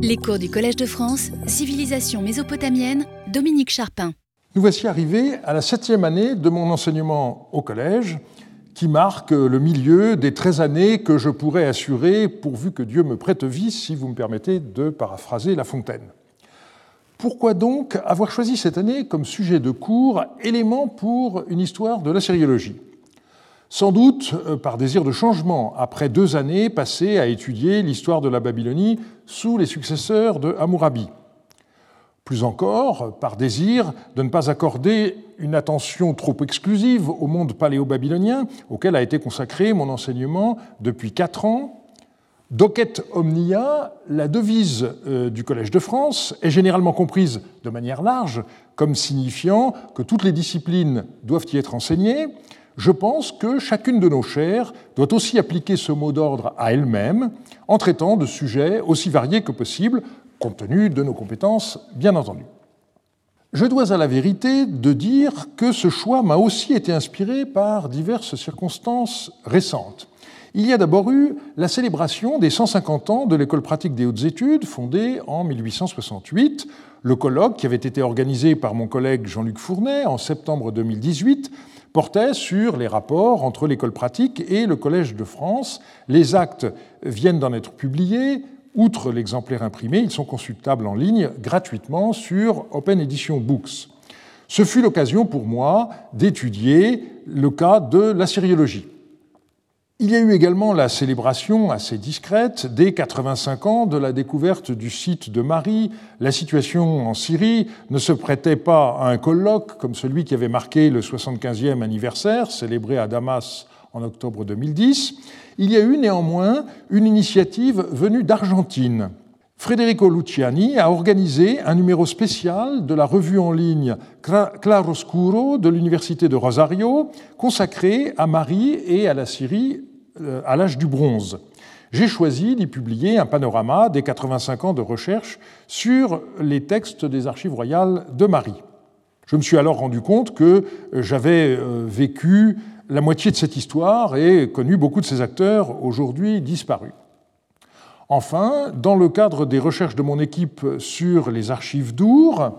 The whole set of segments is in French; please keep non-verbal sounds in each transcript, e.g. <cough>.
Les cours du Collège de France, Civilisation mésopotamienne, Dominique Charpin. Nous voici arrivés à la septième année de mon enseignement au collège, qui marque le milieu des 13 années que je pourrais assurer pourvu que Dieu me prête vie, si vous me permettez de paraphraser La Fontaine. Pourquoi donc avoir choisi cette année comme sujet de cours élément pour une histoire de la sériologie? Sans doute euh, par désir de changement, après deux années passées à étudier l'histoire de la Babylonie sous les successeurs de Hammurabi. Plus encore, par désir de ne pas accorder une attention trop exclusive au monde paléo-babylonien, auquel a été consacré mon enseignement depuis quatre ans. Docet omnia, la devise euh, du Collège de France, est généralement comprise de manière large comme signifiant que toutes les disciplines doivent y être enseignées, je pense que chacune de nos chaires doit aussi appliquer ce mot d'ordre à elle-même en traitant de sujets aussi variés que possible, compte tenu de nos compétences, bien entendu. Je dois à la vérité de dire que ce choix m'a aussi été inspiré par diverses circonstances récentes. Il y a d'abord eu la célébration des 150 ans de l'École pratique des hautes études, fondée en 1868. Le colloque, qui avait été organisé par mon collègue Jean-Luc Fournet en septembre 2018, portait sur les rapports entre l'école pratique et le Collège de France. Les actes viennent d'en être publiés. Outre l'exemplaire imprimé, ils sont consultables en ligne gratuitement sur Open Edition Books. Ce fut l'occasion pour moi d'étudier le cas de la sériologie. Il y a eu également la célébration assez discrète des 85 ans de la découverte du site de Marie. La situation en Syrie ne se prêtait pas à un colloque comme celui qui avait marqué le 75e anniversaire, célébré à Damas en octobre 2010. Il y a eu néanmoins une initiative venue d'Argentine. Federico Luciani a organisé un numéro spécial de la revue en ligne Claroscuro de l'Université de Rosario, consacré à Marie et à la Syrie à l'âge du bronze. J'ai choisi d'y publier un panorama des 85 ans de recherche sur les textes des archives royales de Marie. Je me suis alors rendu compte que j'avais euh, vécu la moitié de cette histoire et connu beaucoup de ses acteurs aujourd'hui disparus. Enfin, dans le cadre des recherches de mon équipe sur les archives d'Our,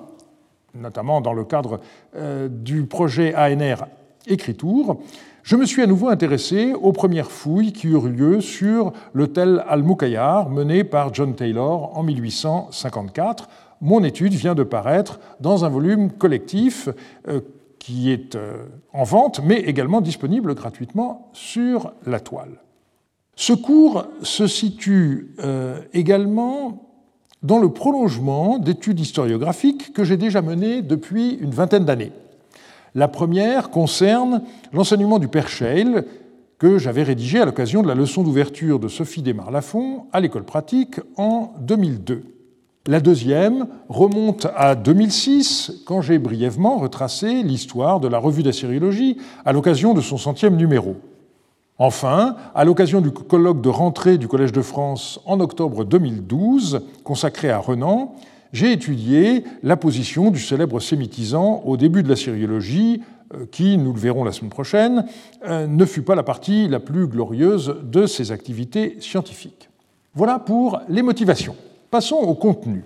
notamment dans le cadre euh, du projet ANR Écriture, je me suis à nouveau intéressé aux premières fouilles qui eurent lieu sur l'hôtel Al-Mukayyar mené par John Taylor en 1854. Mon étude vient de paraître dans un volume collectif euh, qui est euh, en vente, mais également disponible gratuitement sur la toile. Ce cours se situe euh, également dans le prolongement d'études historiographiques que j'ai déjà menées depuis une vingtaine d'années. La première concerne l'enseignement du Père Scheil, que j'avais rédigé à l'occasion de la leçon d'ouverture de Sophie Desmar-Lafont à l'école pratique en 2002. La deuxième remonte à 2006, quand j'ai brièvement retracé l'histoire de la revue d'assyriologie à l'occasion de son centième numéro. Enfin, à l'occasion du colloque de rentrée du Collège de France en octobre 2012, consacré à Renan, j'ai étudié la position du célèbre sémitisant au début de la sériologie, euh, qui, nous le verrons la semaine prochaine, euh, ne fut pas la partie la plus glorieuse de ses activités scientifiques. Voilà pour les motivations. Passons au contenu.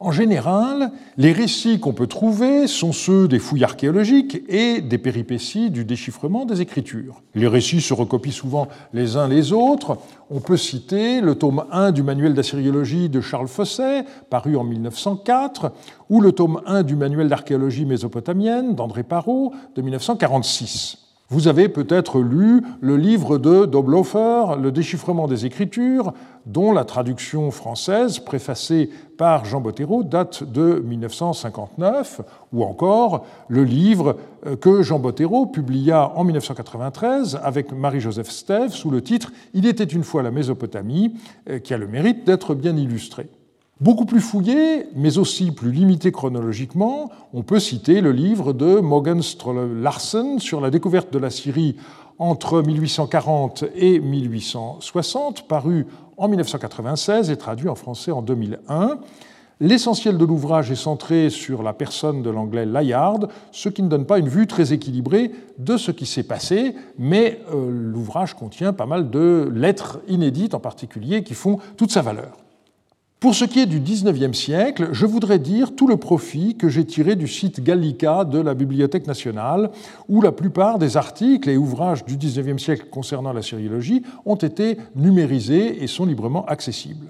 En général, les récits qu'on peut trouver sont ceux des fouilles archéologiques et des péripéties du déchiffrement des Écritures. Les récits se recopient souvent les uns les autres. On peut citer le tome 1 du manuel d'assyriologie de Charles Fosset, paru en 1904, ou le tome 1 du manuel d'archéologie mésopotamienne d'André Parot de 1946. Vous avez peut-être lu le livre de Doblofer, Le déchiffrement des Écritures, dont la traduction française, préfacée par Jean Bottero, date de 1959, ou encore le livre euh, que Jean Bottero publia en 1993 avec Marie-Joseph Stève sous le titre Il était une fois la Mésopotamie, euh, qui a le mérite d'être bien illustré. Beaucoup plus fouillé, mais aussi plus limité chronologiquement, on peut citer le livre de Mogen Larsen sur la découverte de la Syrie entre 1840 et 1860, paru en 1996 et traduit en français en 2001. L'essentiel de l'ouvrage est centré sur la personne de l'anglais Layard, ce qui ne donne pas une vue très équilibrée de ce qui s'est passé, mais euh, l'ouvrage contient pas mal de lettres inédites en particulier qui font toute sa valeur. Pour ce qui est du XIXe siècle, je voudrais dire tout le profit que j'ai tiré du site Gallica de la Bibliothèque nationale, où la plupart des articles et ouvrages du XIXe siècle concernant la sériologie ont été numérisés et sont librement accessibles.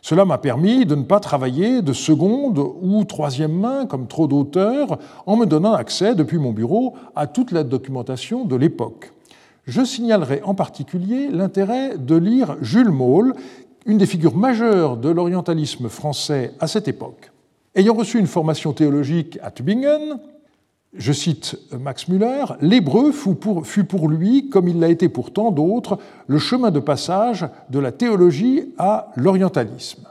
Cela m'a permis de ne pas travailler de seconde ou troisième main, comme trop d'auteurs, en me donnant accès depuis mon bureau à toute la documentation de l'époque. Je signalerai en particulier l'intérêt de lire Jules Maule, une des figures majeures de l'orientalisme français à cette époque. Ayant reçu une formation théologique à Tübingen, je cite Max Müller, l'hébreu fut pour lui, comme il l'a été pour tant d'autres, le chemin de passage de la théologie à l'orientalisme.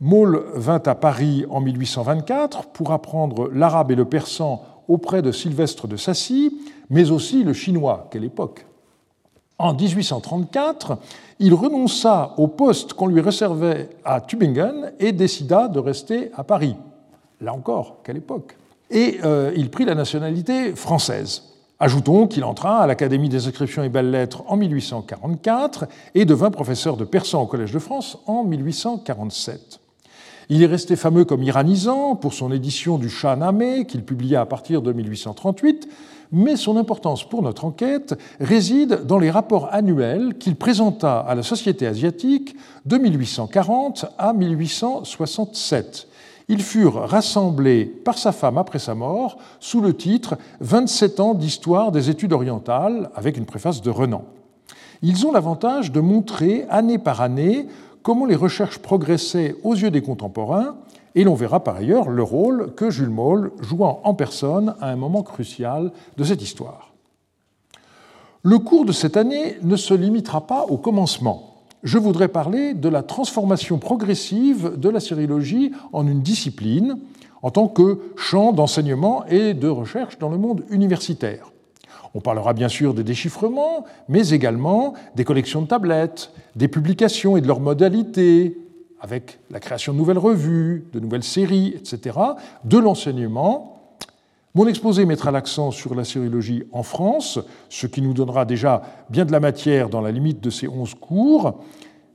Maul vint à Paris en 1824 pour apprendre l'arabe et le persan auprès de Sylvestre de Sassy, mais aussi le chinois, quelle époque. En 1834, il renonça au poste qu'on lui réservait à Tübingen et décida de rester à Paris. Là encore, quelle époque Et euh, il prit la nationalité française. Ajoutons qu'il entra à l'Académie des inscriptions et belles-lettres en 1844 et devint professeur de persan au Collège de France en 1847. Il est resté fameux comme iranisant pour son édition du Shahnameh qu'il publia à partir de 1838, mais son importance pour notre enquête réside dans les rapports annuels qu'il présenta à la Société asiatique de 1840 à 1867. Ils furent rassemblés par sa femme après sa mort sous le titre 27 ans d'histoire des études orientales, avec une préface de Renan. Ils ont l'avantage de montrer année par année comment les recherches progressaient aux yeux des contemporains et l'on verra par ailleurs le rôle que Jules Moll jouant en personne à un moment crucial de cette histoire. Le cours de cette année ne se limitera pas au commencement. Je voudrais parler de la transformation progressive de la sériologie en une discipline en tant que champ d'enseignement et de recherche dans le monde universitaire. On parlera bien sûr des déchiffrements, mais également des collections de tablettes, des publications et de leurs modalités, avec la création de nouvelles revues, de nouvelles séries, etc., de l'enseignement. Mon exposé mettra l'accent sur la sériologie en France, ce qui nous donnera déjà bien de la matière dans la limite de ces onze cours,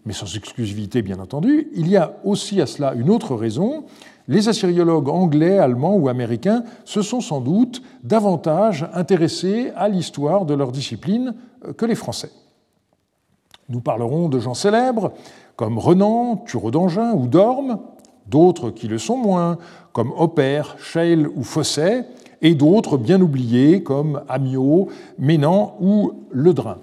mais sans exclusivité bien entendu. Il y a aussi à cela une autre raison. Les assyriologues anglais, allemands ou américains se sont sans doute davantage intéressés à l'histoire de leur discipline que les Français. Nous parlerons de gens célèbres, comme Renan, Thureau d'Angin ou Dorme, d'autres qui le sont moins, comme Opère, Scheil ou Fosset, et d'autres bien oubliés comme Amiot, Ménan ou Ledrin.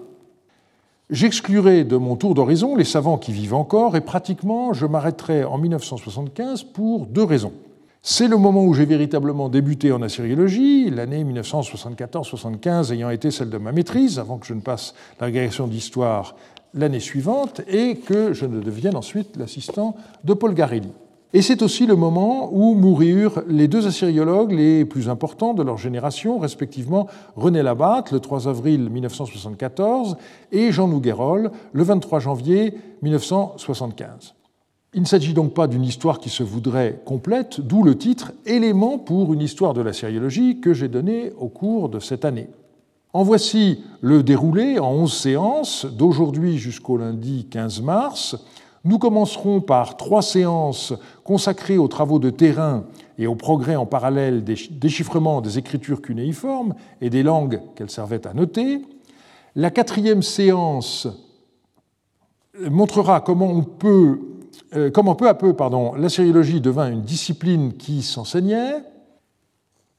J'exclurai de mon tour d'horizon les savants qui vivent encore et pratiquement je m'arrêterai en 1975 pour deux raisons. C'est le moment où j'ai véritablement débuté en assyriologie, l'année 1974-75 ayant été celle de ma maîtrise, avant que je ne passe l'agrégation d'histoire l'année suivante et que je ne devienne ensuite l'assistant de Paul Garelli. Et c'est aussi le moment où moururent les deux assyriologues les plus importants de leur génération, respectivement René Labatte le 3 avril 1974 et Jean Nouguerol le 23 janvier 1975. Il ne s'agit donc pas d'une histoire qui se voudrait complète, d'où le titre Éléments pour une histoire de la sériologie que j'ai donné au cours de cette année. En voici le déroulé en 11 séances, d'aujourd'hui jusqu'au lundi 15 mars. Nous commencerons par trois séances consacrées aux travaux de terrain et au progrès en parallèle des déchiffrements des écritures cunéiformes et des langues qu'elles servaient à noter. La quatrième séance montrera comment on peut, euh, comment peu à peu pardon, la sériologie devint une discipline qui s'enseignait.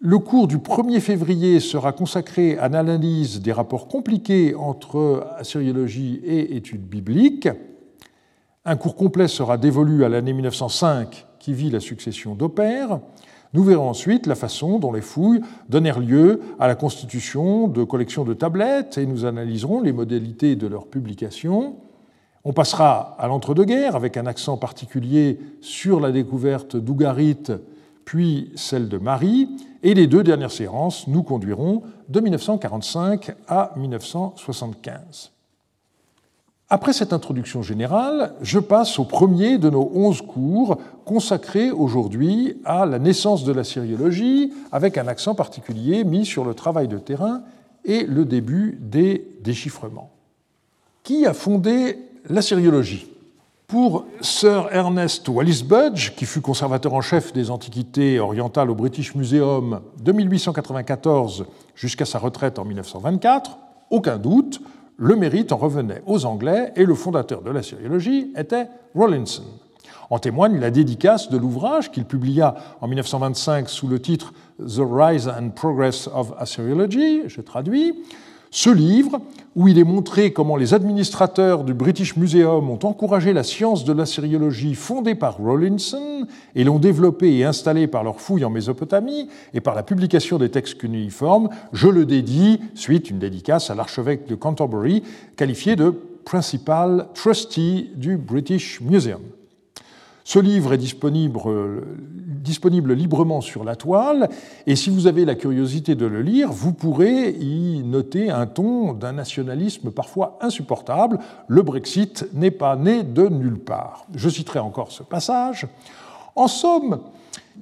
Le cours du 1er février sera consacré à l'analyse des rapports compliqués entre assyriologie et études bibliques. Un cours complet sera dévolu à l'année 1905 qui vit la succession d'Opère. Nous verrons ensuite la façon dont les fouilles donnèrent lieu à la constitution de collections de tablettes et nous analyserons les modalités de leur publication. On passera à l'entre-deux-guerres avec un accent particulier sur la découverte d'Ougarit puis celle de Marie, et les deux dernières séances nous conduiront de 1945 à 1975. Après cette introduction générale, je passe au premier de nos onze cours consacrés aujourd'hui à la naissance de la sériologie, avec un accent particulier mis sur le travail de terrain et le début des déchiffrements. Qui a fondé la sériologie? Pour Sir Ernest Wallis Budge, qui fut conservateur en chef des antiquités orientales au British Museum de 1894 jusqu'à sa retraite en 1924, aucun doute, le mérite en revenait aux Anglais et le fondateur de la sériologie était Rawlinson. En témoigne la dédicace de l'ouvrage qu'il publia en 1925 sous le titre The Rise and Progress of Assyriology, je traduis, ce livre, où il est montré comment les administrateurs du British Museum ont encouragé la science de l'assyriologie fondée par Rawlinson et l'ont développée et installée par leurs fouilles en Mésopotamie et par la publication des textes cunéiformes, je le dédie, suite une dédicace à l'archevêque de Canterbury, qualifié de Principal Trustee du British Museum. Ce livre est disponible, disponible, librement sur la toile, et si vous avez la curiosité de le lire, vous pourrez y noter un ton d'un nationalisme parfois insupportable. Le Brexit n'est pas né de nulle part. Je citerai encore ce passage. En somme,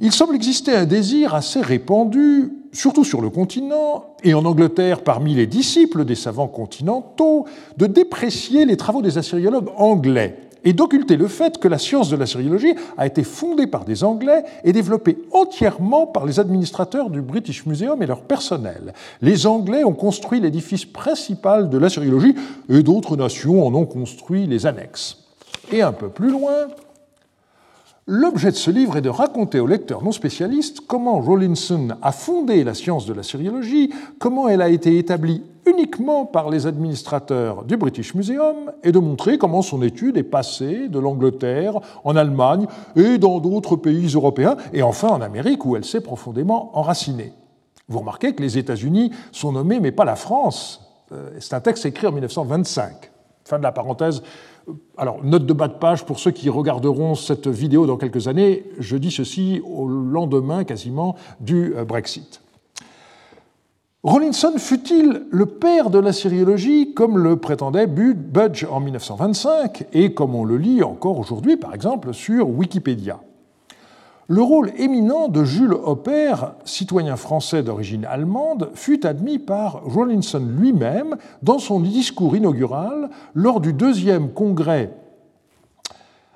il semble exister un désir assez répandu, surtout sur le continent, et en Angleterre parmi les disciples des savants continentaux, de déprécier les travaux des assyriologues anglais et d'occulter le fait que la science de la sériologie a été fondée par des Anglais et développée entièrement par les administrateurs du British Museum et leur personnel. Les Anglais ont construit l'édifice principal de la sériologie et d'autres nations en ont construit les annexes. Et un peu plus loin, L'objet de ce livre est de raconter aux lecteurs non spécialistes comment Rawlinson a fondé la science de la sériologie, comment elle a été établie uniquement par les administrateurs du British Museum et de montrer comment son étude est passée de l'Angleterre en Allemagne et dans d'autres pays européens et enfin en Amérique où elle s'est profondément enracinée. Vous remarquez que les États-Unis sont nommés mais pas la France. Euh, c'est un texte écrit en 1925. Fin de la parenthèse alors, note de bas de page pour ceux qui regarderont cette vidéo dans quelques années, je dis ceci au lendemain quasiment du euh, Brexit. Rawlinson fut-il le père de la sériologie comme le prétendait Budge en 1925 et comme on le lit encore aujourd'hui par exemple sur Wikipédia? Le rôle éminent de Jules Hopper, citoyen français d'origine allemande, fut admis par Rawlinson lui-même dans son discours inaugural lors du deuxième congrès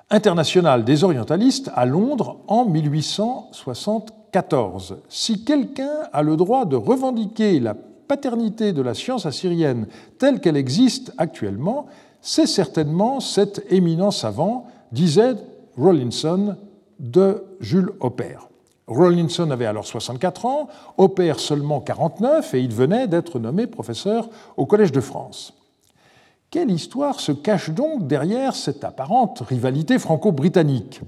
international des orientalistes à Londres en 1874. Si quelqu'un a le droit de revendiquer la paternité de la science assyrienne telle qu'elle existe actuellement, c'est certainement cet éminent savant, disait Rawlinson de Jules Hopper. Rawlinson avait alors 64 ans, Hopper seulement 49, et il venait d'être nommé professeur au Collège de France. Quelle histoire se cache donc derrière cette apparente rivalité franco-britannique?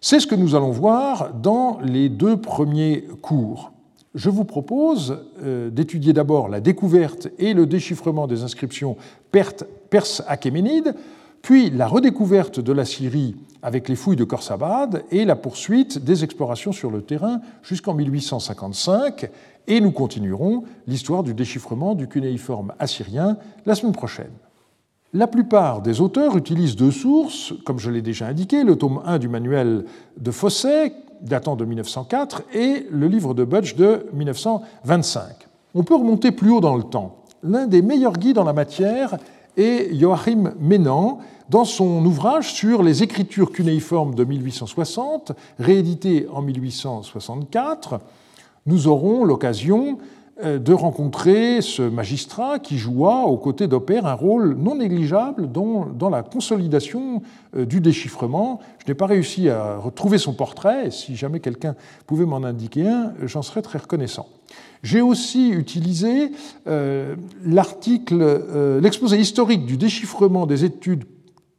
C'est ce que nous allons voir dans les deux premiers cours. Je vous propose euh, d'étudier d'abord la découverte et le déchiffrement des inscriptions perses-achéménides, puis la redécouverte de la Syrie avec les fouilles de Khorsabad et la poursuite des explorations sur le terrain jusqu'en 1855, et nous continuerons l'histoire du déchiffrement du cunéiforme assyrien la semaine prochaine. La plupart des auteurs utilisent deux sources, comme je l'ai déjà indiqué, le tome 1 du manuel de Fosset, datant de 1904, et le livre de Budge de 1925. On peut remonter plus haut dans le temps. L'un des meilleurs guides en la matière est Joachim Menand, dans son ouvrage sur les écritures cunéiformes de 1860, réédité en 1864, nous aurons l'occasion euh, de rencontrer ce magistrat qui joua aux côtés d'Opère un rôle non négligeable dans, la consolidation euh, du déchiffrement. Je n'ai pas réussi à retrouver son portrait, et si jamais quelqu'un pouvait m'en indiquer un, j'en serais très reconnaissant. J'ai aussi utilisé euh, l'article, l'exposé historique du déchiffrement des études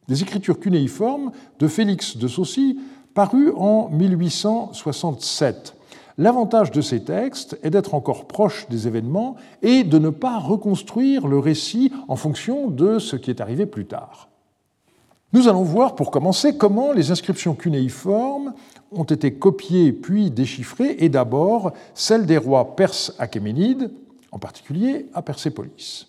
des écritures cunéiformes de Félix de Saucy, paru en 1867. L'avantage de ces textes est d'être encore proche des événements et de ne pas reconstruire le récit en fonction de ce qui est arrivé plus tard. Nous allons voir pour commencer comment les inscriptions cunéiformes ont été copiées puis déchiffrées, et d'abord celles des rois perses achéménides, en particulier à Persépolis.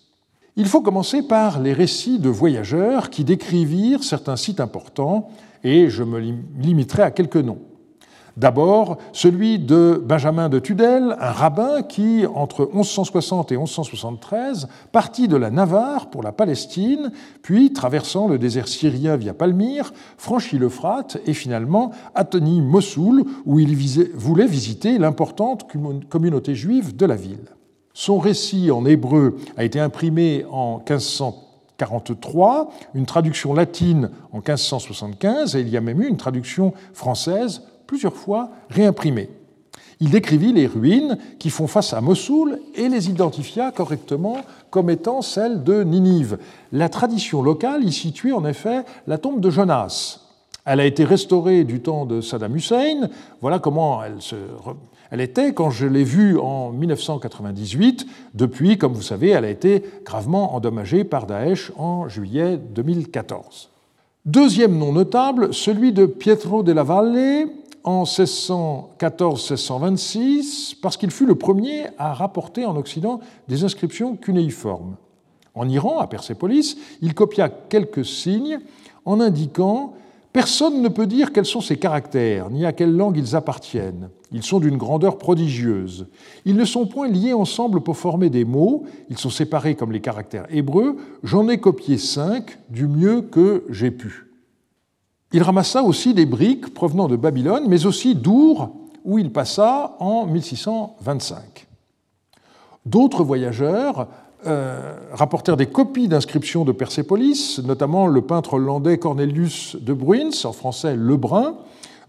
Il faut commencer par les récits de voyageurs qui décrivirent certains sites importants, et je me limiterai à quelques noms. D'abord, celui de Benjamin de Tudel, un rabbin qui, entre 1160 et 1173, partit de la Navarre pour la Palestine, puis, traversant le désert syrien via Palmyre, franchit l'Euphrate et finalement atteignit Mossoul, où il voulait visiter l'importante communauté juive de la ville. Son récit en hébreu a été imprimé en 1543, une traduction latine en 1575, et il y a même eu une traduction française plusieurs fois réimprimé. Il décrivit les ruines qui font face à Mossoul et les identifia correctement comme étant celles de Ninive. La tradition locale y situait en effet la tombe de Jonas. Elle a été restaurée du temps de Saddam Hussein. Voilà comment elle, se... elle était quand je l'ai vue en 1998. Depuis, comme vous savez, elle a été gravement endommagée par Daesh en juillet 2014. Deuxième nom notable, celui de Pietro della Valle, en 1614-1626 parce qu'il fut le premier à rapporter en Occident des inscriptions cunéiformes. En Iran, à Persépolis, il copia quelques signes en indiquant Personne ne peut dire quels sont ces caractères, ni à quelle langue ils appartiennent. Ils sont d'une grandeur prodigieuse. Ils ne sont point liés ensemble pour former des mots, ils sont séparés comme les caractères hébreux. J'en ai copié cinq du mieux que j'ai pu. Il ramassa aussi des briques provenant de Babylone, mais aussi d'Our, où il passa en 1625. D'autres voyageurs euh, rapportèrent des copies d'inscriptions de Persépolis, notamment le peintre hollandais Cornelius de Bruins, en français Lebrun,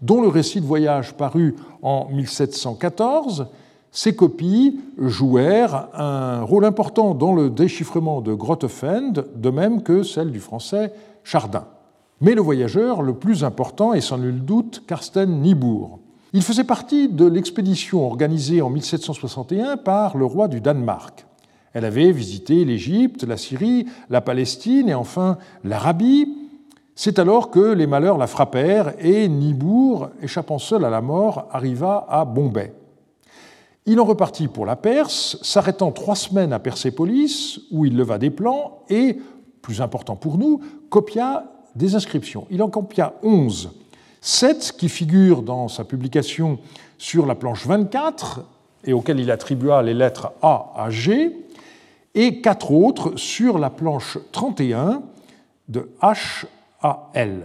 dont le récit de voyage parut en 1714. Ces copies jouèrent un rôle important dans le déchiffrement de Grottefend, de même que celle du français Chardin. Mais le voyageur le plus important est sans nul doute Karsten Niebuhr. Il faisait partie de l'expédition organisée en 1761 par le roi du Danemark. Elle avait visité l'Égypte, la Syrie, la Palestine et enfin l'Arabie. C'est alors que les malheurs la frappèrent et Nibourg, échappant seul à la mort, arriva à Bombay. Il en repartit pour la Perse, s'arrêtant trois semaines à Persépolis, où il leva des plans et, plus important pour nous, copia des inscriptions. Il en copia 11, 7 qui figurent dans sa publication sur la planche 24 et auxquelles il attribua les lettres A à G, et quatre autres sur la planche 31 de H à L.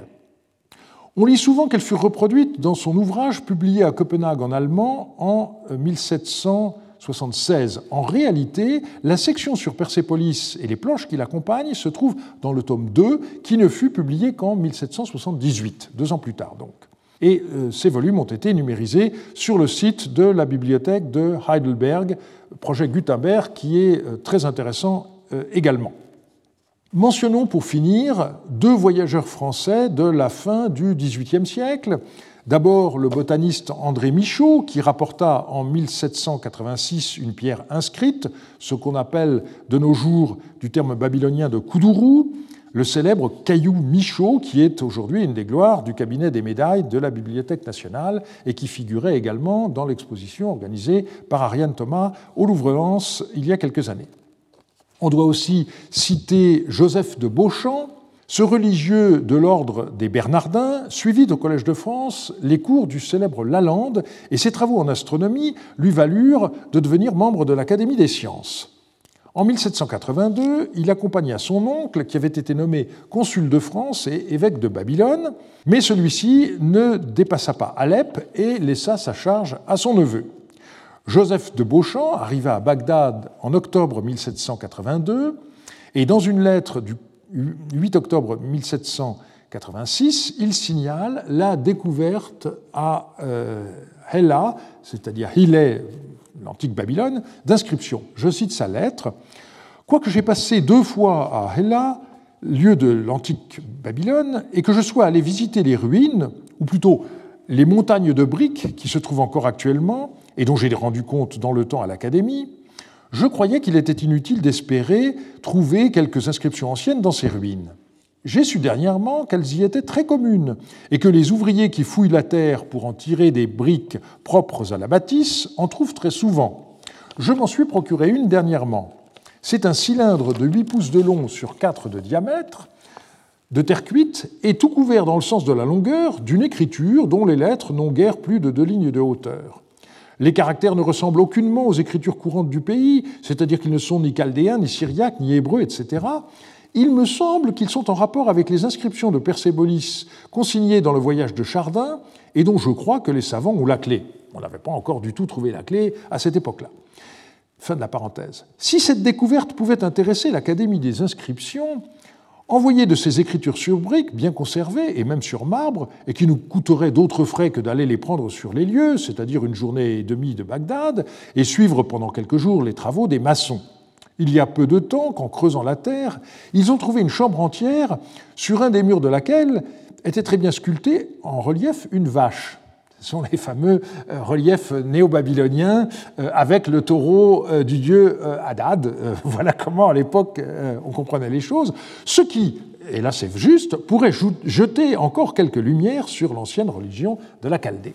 On lit souvent qu'elle fut reproduite dans son ouvrage publié à Copenhague en allemand en 1700 en réalité, la section sur Persépolis et les planches qui l'accompagnent se trouvent dans le tome 2, qui ne fut publié qu'en 1778, deux ans plus tard donc. Et euh, ces volumes ont été numérisés sur le site de la bibliothèque de Heidelberg, projet Gutenberg, qui est euh, très intéressant euh, également. Mentionnons pour finir deux voyageurs français de la fin du XVIIIe siècle, D'abord, le botaniste André Michaud, qui rapporta en 1786 une pierre inscrite, ce qu'on appelle de nos jours du terme babylonien de Koudourou, le célèbre caillou Michaud, qui est aujourd'hui une des gloires du cabinet des médailles de la Bibliothèque nationale et qui figurait également dans l'exposition organisée par Ariane Thomas au Louvre-Lens il y a quelques années. On doit aussi citer Joseph de Beauchamp, ce religieux de l'ordre des Bernardins suivit au Collège de France les cours du célèbre Lalande et ses travaux en astronomie lui valurent de devenir membre de l'Académie des sciences. En 1782, il accompagna son oncle, qui avait été nommé consul de France et évêque de Babylone, mais celui-ci ne dépassa pas Alep et laissa sa charge à son neveu. Joseph de Beauchamp arriva à Bagdad en octobre 1782 et dans une lettre du 8 octobre 1786, il signale la découverte à euh, Hela, c'est-à-dire Hillé, l'antique Babylone, d'inscriptions. Je cite sa lettre. Quoique j'ai passé deux fois à Hela, lieu de l'antique Babylone, et que je sois allé visiter les ruines, ou plutôt les montagnes de briques qui se trouvent encore actuellement, et dont j'ai rendu compte dans le temps à l'Académie, je croyais qu'il était inutile d'espérer trouver quelques inscriptions anciennes dans ces ruines. J'ai su dernièrement qu'elles y étaient très communes et que les ouvriers qui fouillent la terre pour en tirer des briques propres à la bâtisse en trouvent très souvent. Je m'en suis procuré une dernièrement. C'est un cylindre de 8 pouces de long sur 4 de diamètre, de terre cuite et tout couvert dans le sens de la longueur d'une écriture dont les lettres n'ont guère plus de deux lignes de hauteur. Les caractères ne ressemblent aucunement aux écritures courantes du pays, c'est-à-dire qu'ils ne sont ni chaldéens, ni syriaques, ni hébreux, etc. Il me semble qu'ils sont en rapport avec les inscriptions de Persépolis consignées dans le voyage de Chardin et dont je crois que les savants ont la clé. On n'avait pas encore du tout trouvé la clé à cette époque-là. Fin de la parenthèse. Si cette découverte pouvait intéresser l'Académie des inscriptions, envoyer de ces écritures sur briques, bien conservées, et même sur marbre, et qui nous coûteraient d'autres frais que d'aller les prendre sur les lieux, c'est-à-dire une journée et demie de Bagdad, et suivre pendant quelques jours les travaux des maçons. Il y a peu de temps qu'en creusant la terre, ils ont trouvé une chambre entière sur un des murs de laquelle était très bien sculptée en relief une vache. Ce sont les fameux euh, reliefs néo-babyloniens euh, avec le taureau euh, du dieu Hadad. <laughs> Voilà comment à l'époque on comprenait les choses. Ce qui, et là c'est juste, pourrait jeter encore quelques lumières sur l'ancienne religion de la Chaldée.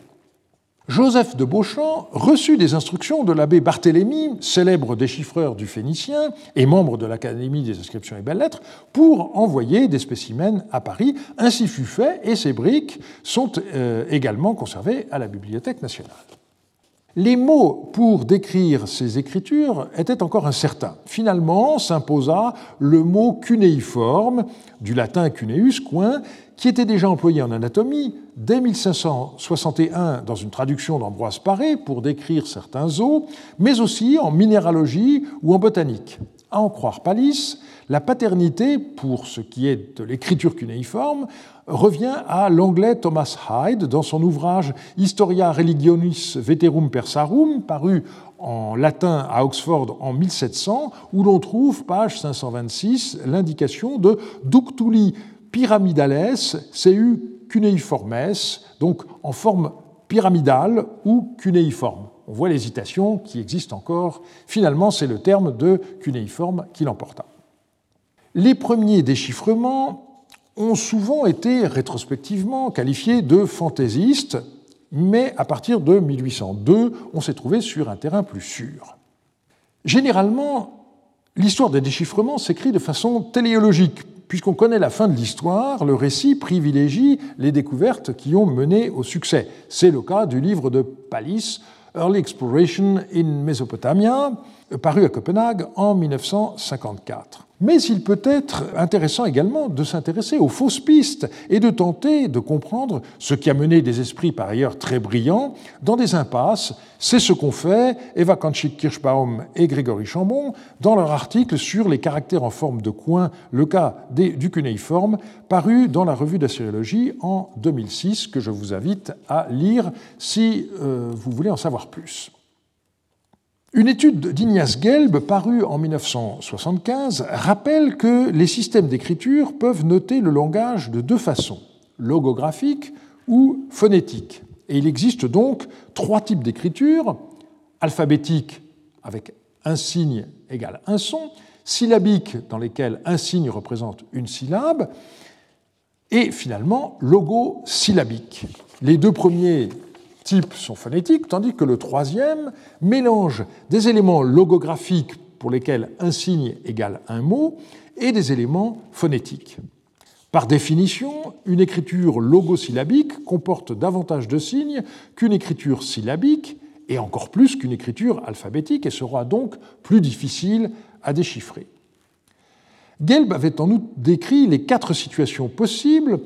Joseph de Beauchamp reçut des instructions de l'abbé Barthélemy, célèbre déchiffreur du Phénicien et membre de l'Académie des inscriptions et belles-lettres, pour envoyer des spécimens à Paris. Ainsi fut fait et ces briques sont euh, également conservées à la Bibliothèque nationale. Les mots pour décrire ces écritures étaient encore incertains. Finalement s'imposa le mot cunéiforme, du latin cuneus, coin, qui était déjà employé en anatomie dès 1561 dans une traduction d'Ambroise Paré pour décrire certains os, mais aussi en minéralogie ou en botanique. À en croire Palisse, la paternité, pour ce qui est de l'écriture cunéiforme, revient à l'anglais Thomas Hyde dans son ouvrage Historia Religionis Veterum Persarum, paru en latin à Oxford en 1700, où l'on trouve, page 526, l'indication de ductuli pyramidales CU cunéiformes, donc en forme pyramidale ou cunéiforme. On voit l'hésitation qui existe encore. Finalement, c'est le terme de cunéiforme qui l'emporta. Les premiers déchiffrements ont souvent été rétrospectivement qualifiés de fantaisistes, mais à partir de 1802, on s'est trouvé sur un terrain plus sûr. Généralement, l'histoire des déchiffrements s'écrit de façon téléologique. Puisqu'on connaît la fin de l'histoire, le récit privilégie les découvertes qui ont mené au succès. C'est le cas du livre de Pallis, Early Exploration in Mesopotamia, paru à Copenhague en 1954. Mais il peut être intéressant également de s'intéresser aux fausses pistes et de tenter de comprendre ce qui a mené des esprits par ailleurs très brillants dans des impasses. C'est ce qu'ont fait Eva Kanchik-Kirschbaum et Grégory Chambon dans leur article sur les caractères en forme de coin, le cas du cunéiforme, paru dans la revue d'assyriologie en 2006, que je vous invite à lire si euh, vous voulez en savoir plus. Une étude d'Ignace Gelb, parue en 1975, rappelle que les systèmes d'écriture peuvent noter le langage de deux façons, logographique ou phonétique. Et il existe donc trois types d'écriture, alphabétique avec un signe égale un son, syllabique dans lesquels un signe représente une syllabe, et finalement logosyllabique. Les deux premiers types sont phonétiques, tandis que le troisième mélange des éléments logographiques pour lesquels un signe égale un mot et des éléments phonétiques. Par définition, une écriture logosyllabique comporte davantage de signes qu'une écriture syllabique et encore plus qu'une écriture alphabétique et sera donc plus difficile à déchiffrer. Gelb avait en outre décrit les quatre situations possibles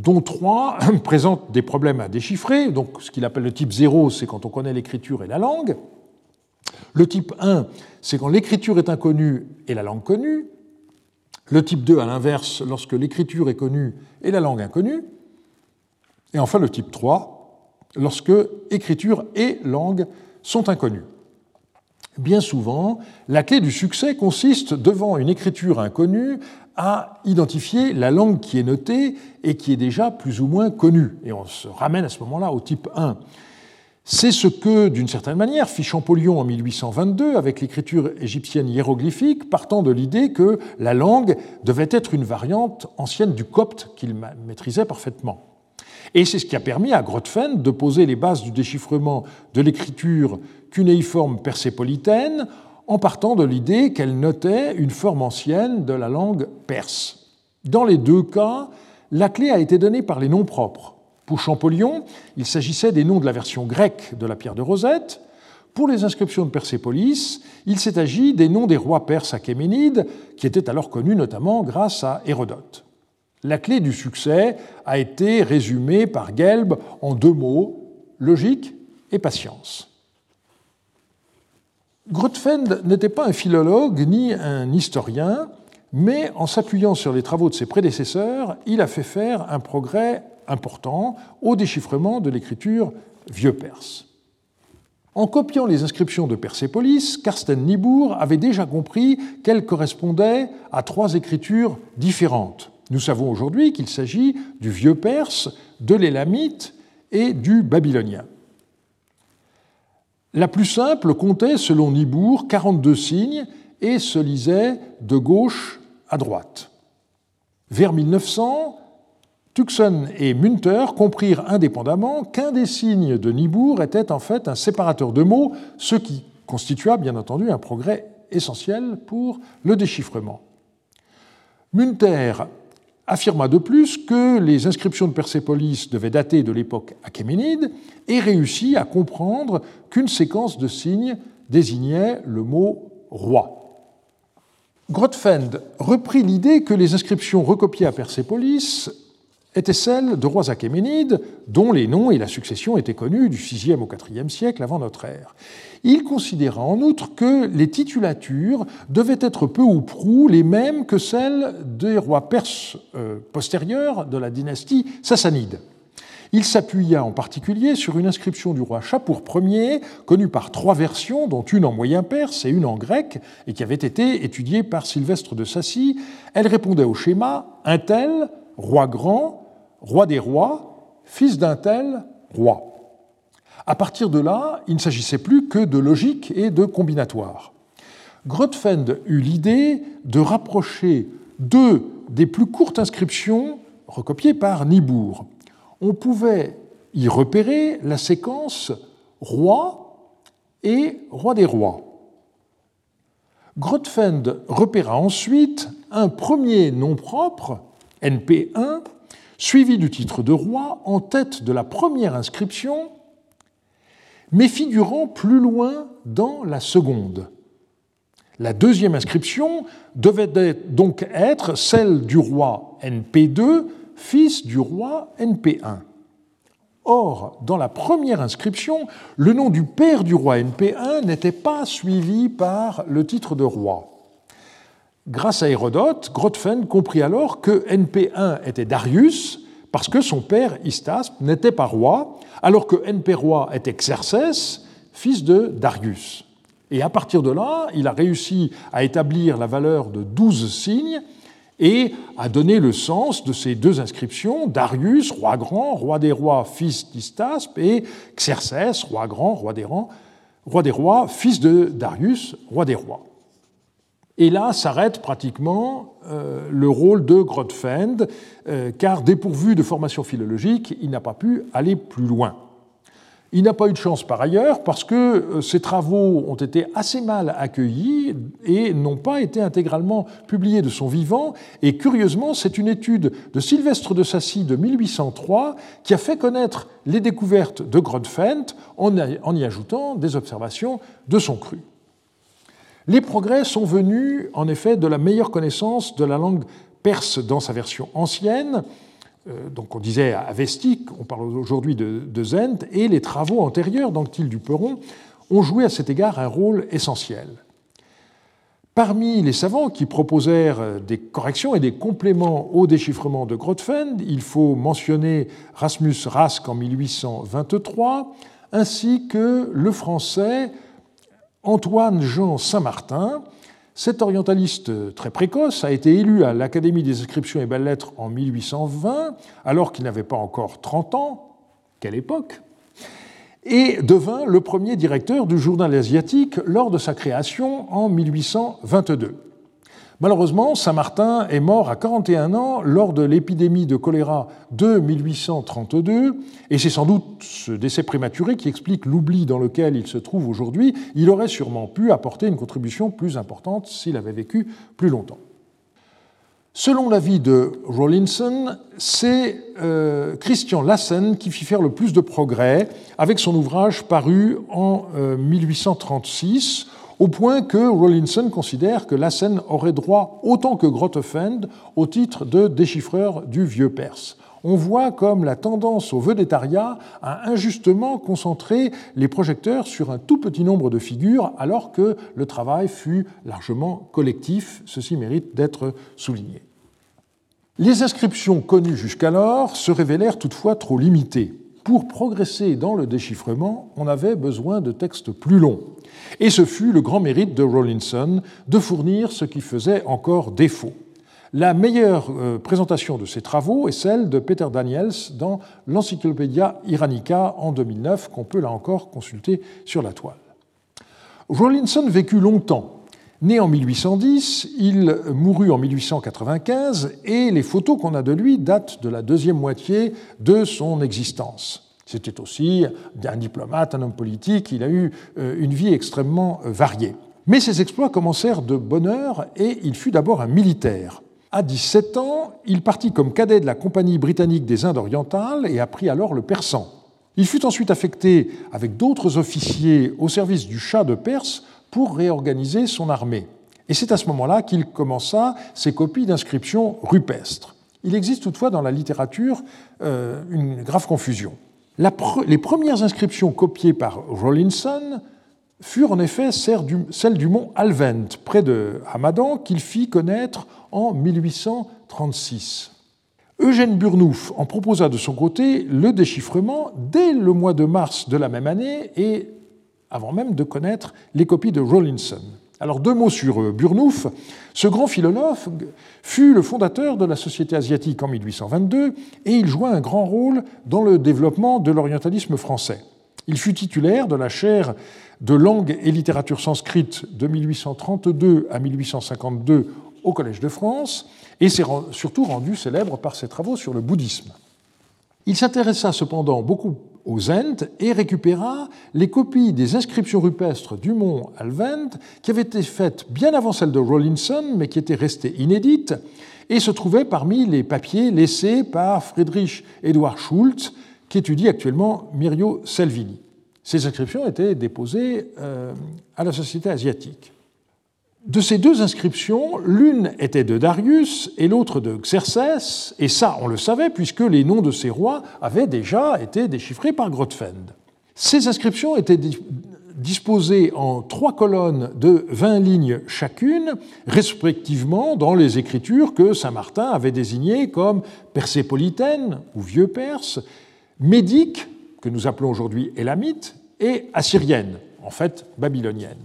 dont trois <clears throat> présentent des problèmes à déchiffrer. Donc, ce qu'il appelle le type 0, c'est quand on connaît l'écriture et la langue. Le type 1, c'est quand l'écriture est inconnue et la langue connue. Le type 2, à l'inverse, lorsque l'écriture est connue et la langue inconnue. Et enfin, le type 3, lorsque écriture et langue sont inconnues. Bien souvent, la clé du succès consiste, devant une écriture inconnue, à identifier la langue qui est notée et qui est déjà plus ou moins connue. Et on se ramène à ce moment-là au type 1. C'est ce que, d'une certaine manière, fit Champollion en 1822 avec l'écriture égyptienne hiéroglyphique, partant de l'idée que la langue devait être une variante ancienne du copte qu'il maîtrisait parfaitement. Et c'est ce qui a permis à Grotfen de poser les bases du déchiffrement de l'écriture cunéiforme persépolitaine en partant de l'idée qu'elle notait une forme ancienne de la langue perse. Dans les deux cas, la clé a été donnée par les noms propres. Pour Champollion, il s'agissait des noms de la version grecque de la pierre de Rosette. Pour les inscriptions de Persépolis, il s'est agi des noms des rois perses achéménides, qui étaient alors connus notamment grâce à Hérodote. La clé du succès a été résumée par Gelb en deux mots, logique et patience. Grotefend n'était pas un philologue ni un historien, mais en s'appuyant sur les travaux de ses prédécesseurs, il a fait faire un progrès important au déchiffrement de l'écriture vieux perse. En copiant les inscriptions de Persépolis, Karsten Niebuhr avait déjà compris qu'elles correspondaient à trois écritures différentes. Nous savons aujourd'hui qu'il s'agit du vieux perse, de l'élamite et du babylonien. La plus simple comptait, selon Nibourg, 42 signes et se lisait de gauche à droite. Vers 1900, Tuxen et Münter comprirent indépendamment qu'un des signes de Nibourg était en fait un séparateur de mots, ce qui constitua bien entendu un progrès essentiel pour le déchiffrement. Münter affirma de plus que les inscriptions de Persépolis devaient dater de l'époque achéménide et réussit à comprendre qu'une séquence de signes désignait le mot roi. Grotfend reprit l'idée que les inscriptions recopiées à Persépolis étaient celles de rois achéménides dont les noms et la succession étaient connus du VIe au IVe siècle avant notre ère. Il considéra en outre que les titulatures devaient être peu ou prou les mêmes que celles des rois perses euh, postérieurs de la dynastie sassanide. Il s'appuya en particulier sur une inscription du roi Chapour Ier, connue par trois versions, dont une en moyen perse et une en grec, et qui avait été étudiée par Sylvestre de Sassy. Elle répondait au schéma un tel, roi grand, roi des rois, fils d'un tel, roi. À partir de là, il ne s'agissait plus que de logique et de combinatoire. Grotfend eut l'idée de rapprocher deux des plus courtes inscriptions recopiées par Nibourg. On pouvait y repérer la séquence roi et roi des rois. Grotfend repéra ensuite un premier nom propre, NP1, suivi du titre de roi en tête de la première inscription mais figurant plus loin dans la seconde. La deuxième inscription devait donc être celle du roi NP2, fils du roi NP1. Or, dans la première inscription, le nom du père du roi NP1 n'était pas suivi par le titre de roi. Grâce à Hérodote, Grotfen comprit alors que NP1 était Darius, parce que son père Istaspe n'était pas roi, alors que NP roi était Xerxès, fils de Darius. Et à partir de là, il a réussi à établir la valeur de douze signes et à donner le sens de ces deux inscriptions, Darius, roi grand, roi des rois, fils d'Istaspe, et Xerxès, roi grand, roi des, roi des rois, fils de Darius, roi des rois. Et là s'arrête pratiquement euh, le rôle de Grotfend, euh, car dépourvu de formation philologique, il n'a pas pu aller plus loin. Il n'a pas eu de chance par ailleurs parce que euh, ses travaux ont été assez mal accueillis et n'ont pas été intégralement publiés de son vivant. Et curieusement, c'est une étude de Sylvestre de Sassy de 1803 qui a fait connaître les découvertes de Grotfend en y ajoutant des observations de son cru. Les progrès sont venus en effet de la meilleure connaissance de la langue perse dans sa version ancienne, euh, donc on disait avestique, on parle aujourd'hui de, Zend, et les travaux antérieurs d'Anctil du Peron ont joué à cet égard un rôle essentiel. Parmi les savants qui proposèrent des corrections et des compléments au déchiffrement de Grotfend, il faut mentionner Rasmus Rask en 1823, ainsi que le français Antoine-Jean Saint-Martin, cet orientaliste très précoce a été élu à l'Académie des inscriptions et belles-lettres en 1820, alors qu'il n'avait pas encore 30 ans, quelle époque, et devint le premier directeur du journal asiatique lors de sa création en 1822. Malheureusement, Saint-Martin est mort à 41 ans lors de l'épidémie de choléra de 1832, et c'est sans doute ce décès prématuré qui explique l'oubli dans lequel il se trouve aujourd'hui. Il aurait sûrement pu apporter une contribution plus importante s'il avait vécu plus longtemps. Selon l'avis de Rawlinson, c'est euh, Christian Lassen qui fit faire le plus de progrès avec son ouvrage paru en 1836, euh, au point que Rawlinson considère que Lassen aurait droit autant que Grotefend au titre de déchiffreur du vieux perse on voit comme la tendance au vedettariat a injustement concentré les projecteurs sur un tout petit nombre de figures, alors que le travail fut largement collectif. Ceci mérite d'être souligné. Les inscriptions connues jusqu'alors se révélèrent toutefois trop limitées. Pour progresser dans le déchiffrement, on avait besoin de textes plus longs. Et ce fut le grand mérite de Rawlinson de fournir ce qui faisait encore défaut. La meilleure euh, présentation de ces travaux est celle de Peter Daniels dans l'Encyclopédia Iranica en 2009, qu'on peut là encore consulter sur la toile. Rawlinson vécut longtemps. Né en 1810, il mourut en 1895 et les photos qu'on a de lui datent de la deuxième moitié de son existence. C'était aussi un diplomate, un homme politique, il a eu euh, une vie extrêmement euh, variée. Mais ses exploits commencèrent de bonne heure et il fut d'abord un militaire. À 17 ans, il partit comme cadet de la Compagnie britannique des Indes orientales et apprit alors le persan. Il fut ensuite affecté avec d'autres officiers au service du Shah de Perse pour réorganiser son armée. Et c'est à ce moment-là qu'il commença ses copies d'inscriptions rupestres. Il existe toutefois dans la littérature euh, une grave confusion. les premières inscriptions copiées par Rawlinson furent en effet celles du mont Alvent, près de Hamadan, qu'il fit connaître en 1836. Eugène Burnouf en proposa de son côté le déchiffrement dès le mois de mars de la même année et avant même de connaître les copies de Rawlinson. Alors deux mots sur euh, Burnouf. Ce grand philosophe fut le fondateur de la Société asiatique en 1822 et il joua un grand rôle dans le développement de l'orientalisme français. Il fut titulaire de la chaire de langue et littérature sanscrite de 1832 à 1852 au Collège de France et s'est surtout rendu célèbre par ses travaux sur le bouddhisme. Il s'intéressa cependant beaucoup aux et récupéra les copies des inscriptions rupestres du mont Alvent qui avaient été faites bien avant celles de Rawlinson mais qui étaient restées inédites et se trouvaient parmi les papiers laissés par Friedrich Eduard Schultz qui étudie actuellement Mirio Salvini. Ces inscriptions étaient déposées euh, à la Société asiatique. De ces deux inscriptions, l'une était de Darius et l'autre de Xerxès, et ça on le savait puisque les noms de ces rois avaient déjà été déchiffrés par Grotefend. Ces inscriptions étaient disposées en trois colonnes de 20 lignes chacune, respectivement dans les écritures que Saint Martin avait désignées comme persépolitaine ou vieux perse, médique, que nous appelons aujourd'hui élamite, et assyrienne, en fait babylonienne.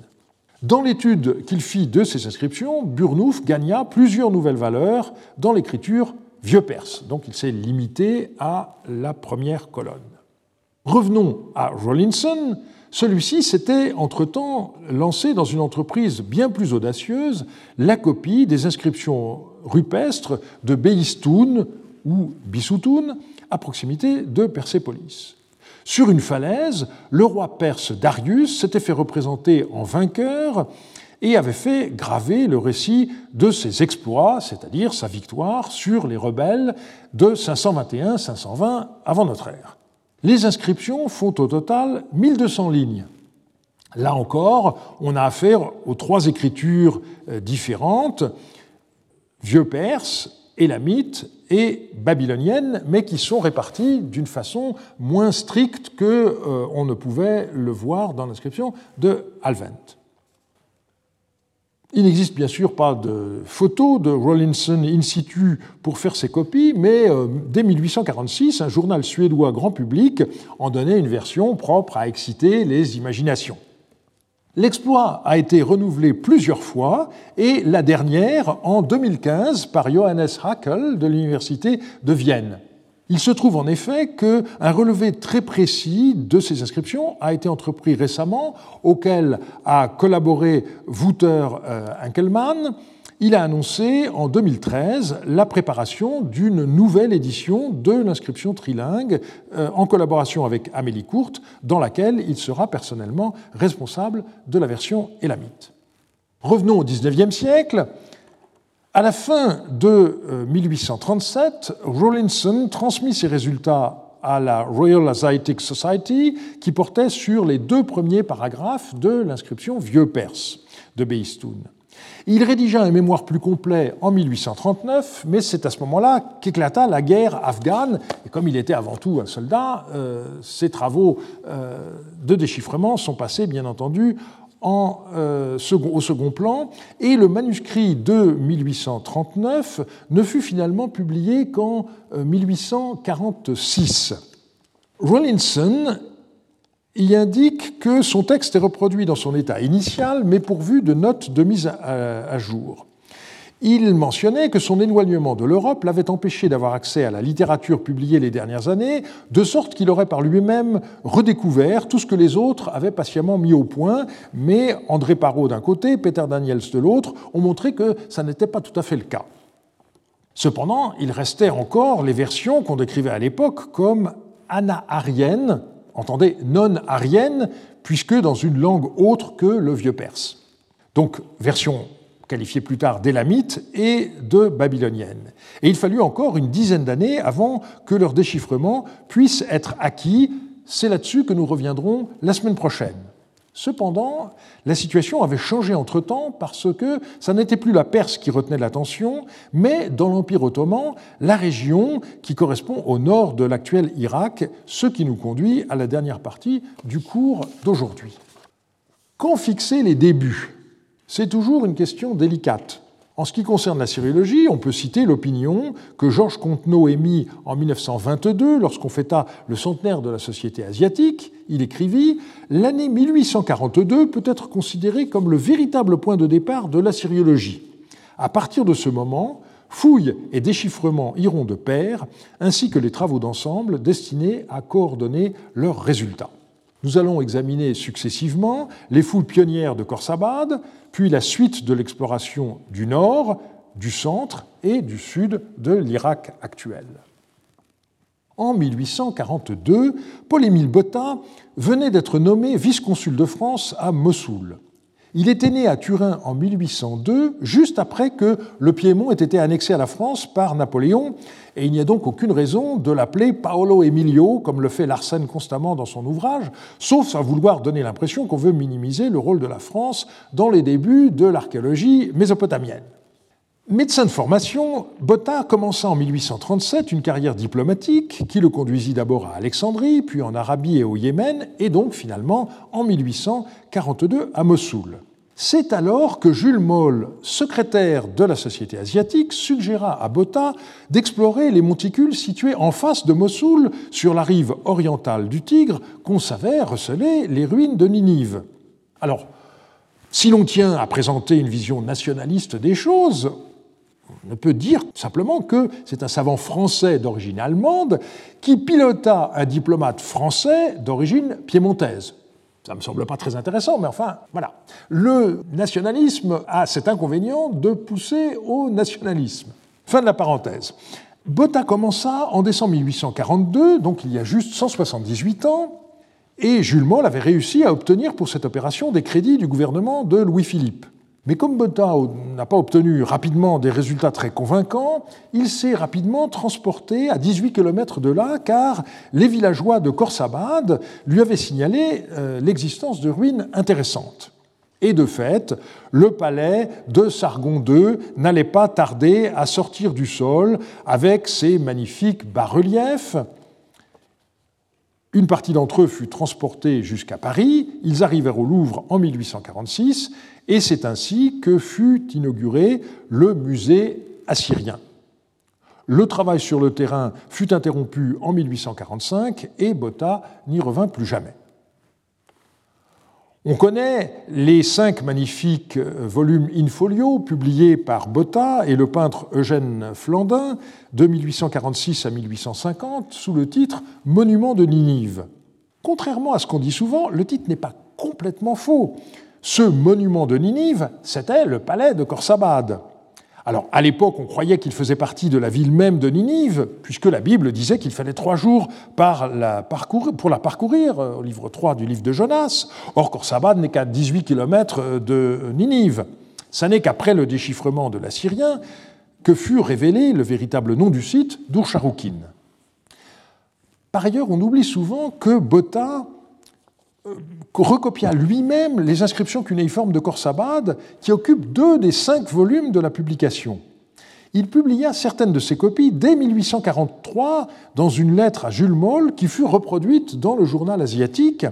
Dans l'étude qu'il fit de ces inscriptions, Burnouf gagna plusieurs nouvelles valeurs dans l'écriture vieux perse. Donc il s'est limité à la première colonne. Revenons à Rawlinson. Celui-ci s'était entre-temps lancé dans une entreprise bien plus audacieuse, la copie des inscriptions rupestres de Beistoun ou Bisoutoun, à proximité de Persépolis. Sur une falaise, le roi perse Darius s'était fait représenter en vainqueur et avait fait graver le récit de ses exploits, c'est-à-dire sa victoire sur les rebelles de 521-520 avant notre ère. Les inscriptions font au total 1200 lignes. Là encore, on a affaire aux trois écritures euh, différentes, vieux perse, élamite et babylonienne, mais qui sont réparties d'une façon moins stricte que euh, on ne pouvait le voir dans l'inscription de Alvent. Il n'existe bien sûr pas de photos de Rawlinson in pour faire ces copies, mais euh, dès 1846, un journal suédois grand public en donnait une version propre à exciter les imaginations. L'exploit a été renouvelé plusieurs fois et la dernière en 2015 par Johannes Haeckel de l'Université de Vienne. Il se trouve en effet qu'un relevé très précis de ces inscriptions a été entrepris récemment, auquel a collaboré Wouter Enkelmann, il a annoncé en 2013 la préparation d'une nouvelle édition de l'inscription trilingue euh, en collaboration avec Amélie Courte, dans laquelle il sera personnellement responsable de la version élamite. Revenons au XIXe siècle. À la fin de 1837, Rawlinson transmit ses résultats à la Royal Asiatic Society qui portait sur les deux premiers paragraphes de l'inscription Vieux Perse de Beistoun. Il rédigea un mémoire plus complet en 1839, mais c'est à ce moment-là qu'éclata la guerre afghane. Et comme il était avant tout un soldat, euh, ses travaux euh, de déchiffrement sont passés, bien entendu, en, euh, au second plan, et le manuscrit de 1839 ne fut finalement publié qu'en 1846. Euh, Rawlinson y indique que son texte est reproduit dans son état initial, mais pourvu de notes de mise à jour. Il mentionnait que son éloignement de l'Europe l'avait empêché d'avoir accès à la littérature publiée les dernières années, de sorte qu'il aurait par lui-même redécouvert tout ce que les autres avaient patiemment mis au point, mais André Parot d'un côté, Peter Daniels de l'autre, ont montré que ça n'était pas tout à fait le cas. Cependant, il restait encore les versions qu'on décrivait à l'époque comme ana-ariennes, entendez non-ariennes, puisque dans une langue autre que le vieux perse. Donc, version qualifiée plus tard d'élamite et de babylonienne. Et il fallut encore une dizaine d'années avant que leur déchiffrement puisse être acquis. C'est là-dessus que nous reviendrons la semaine prochaine. Cependant, la situation avait changé entre-temps parce que ça n'était plus la Perse qui retenait l'attention, mais dans l'Empire ottoman, la région qui correspond au nord de l'actuel Irak, ce qui nous conduit à la dernière partie du cours d'aujourd'hui. Quand fixer les débuts? C'est toujours une question délicate. En ce qui concerne la sériologie, on peut citer l'opinion que Georges Contenot émit en 1922 lorsqu'on fêta le centenaire de la Société asiatique. Il écrivit L'année 1842 peut être considérée comme le véritable point de départ de la sériologie. À partir de ce moment, fouilles et déchiffrements iront de pair, ainsi que les travaux d'ensemble destinés à coordonner leurs résultats. Nous allons examiner successivement les fouilles pionnières de Khorsabad, puis la suite de l'exploration du nord, du centre et du sud de l'Irak actuel. En 1842, Paul-Émile Botta venait d'être nommé vice-consul de France à Mossoul. Il était né à Turin en 1802, juste après que le Piémont ait été annexé à la France par Napoléon, et il n'y a donc aucune raison de l'appeler Paolo Emilio, comme le fait Larsen constamment dans son ouvrage, sauf à vouloir donner l'impression qu'on veut minimiser le rôle de la France dans les débuts de l'archéologie mésopotamienne. Médecin de formation, Botta commença en 1837 une carrière diplomatique qui le conduisit d'abord à Alexandrie, puis en Arabie et au Yémen, et donc finalement en 1842 à Mossoul. C'est alors que Jules Moll, secrétaire de la Société asiatique, suggéra à Botta d'explorer les monticules situés en face de Mossoul, sur la rive orientale du Tigre, qu'on savait receler les ruines de Ninive. Alors, si l'on tient à présenter une vision nationaliste des choses, ne peut dire simplement que c'est un savant français d'origine allemande qui pilota un diplomate français d'origine piémontaise. Ça ne me semble pas très intéressant, mais enfin, voilà. Le nationalisme a cet inconvénient de pousser au nationalisme. Fin de la parenthèse. Botta commença en décembre 1842, donc il y a juste 178 ans, et Jules Moll avait réussi à obtenir pour cette opération des crédits du gouvernement de Louis-Philippe. Mais comme Botta n'a pas obtenu rapidement des résultats très convaincants, il s'est rapidement transporté à 18 km de là, car les villageois de Khorsabad lui avaient signalé euh, l'existence de ruines intéressantes. Et de fait, le palais de Sargon II n'allait pas tarder à sortir du sol avec ses magnifiques bas-reliefs. Une partie d'entre eux fut transportée jusqu'à Paris, ils arrivèrent au Louvre en 1846 et c'est ainsi que fut inauguré le musée assyrien. Le travail sur le terrain fut interrompu en 1845 et Botta n'y revint plus jamais. On connaît les cinq magnifiques volumes in folio publiés par Botta et le peintre Eugène Flandin de 1846 à 1850 sous le titre Monument de Ninive. Contrairement à ce qu'on dit souvent, le titre n'est pas complètement faux. Ce monument de Ninive, c'était le palais de Khorsabad. Alors, à l'époque, on croyait qu'il faisait partie de la ville même de Ninive, puisque la Bible disait qu'il fallait trois jours pour la parcourir, euh, au livre 3 du livre de Jonas. Or, Khorsabad n'est qu'à 18 km de Ninive. Ce n'est qu'après le déchiffrement de l'assyrien que fut révélé le véritable nom du site d'Ursharukin. Par ailleurs, on oublie souvent que Botta euh, recopia lui-même les inscriptions cunéiformes de Khorsabad, qui occupent deux des cinq volumes de la publication. Il publia certaines de ces copies dès 1843 dans une lettre à Jules Moll qui fut reproduite dans le journal asiatique.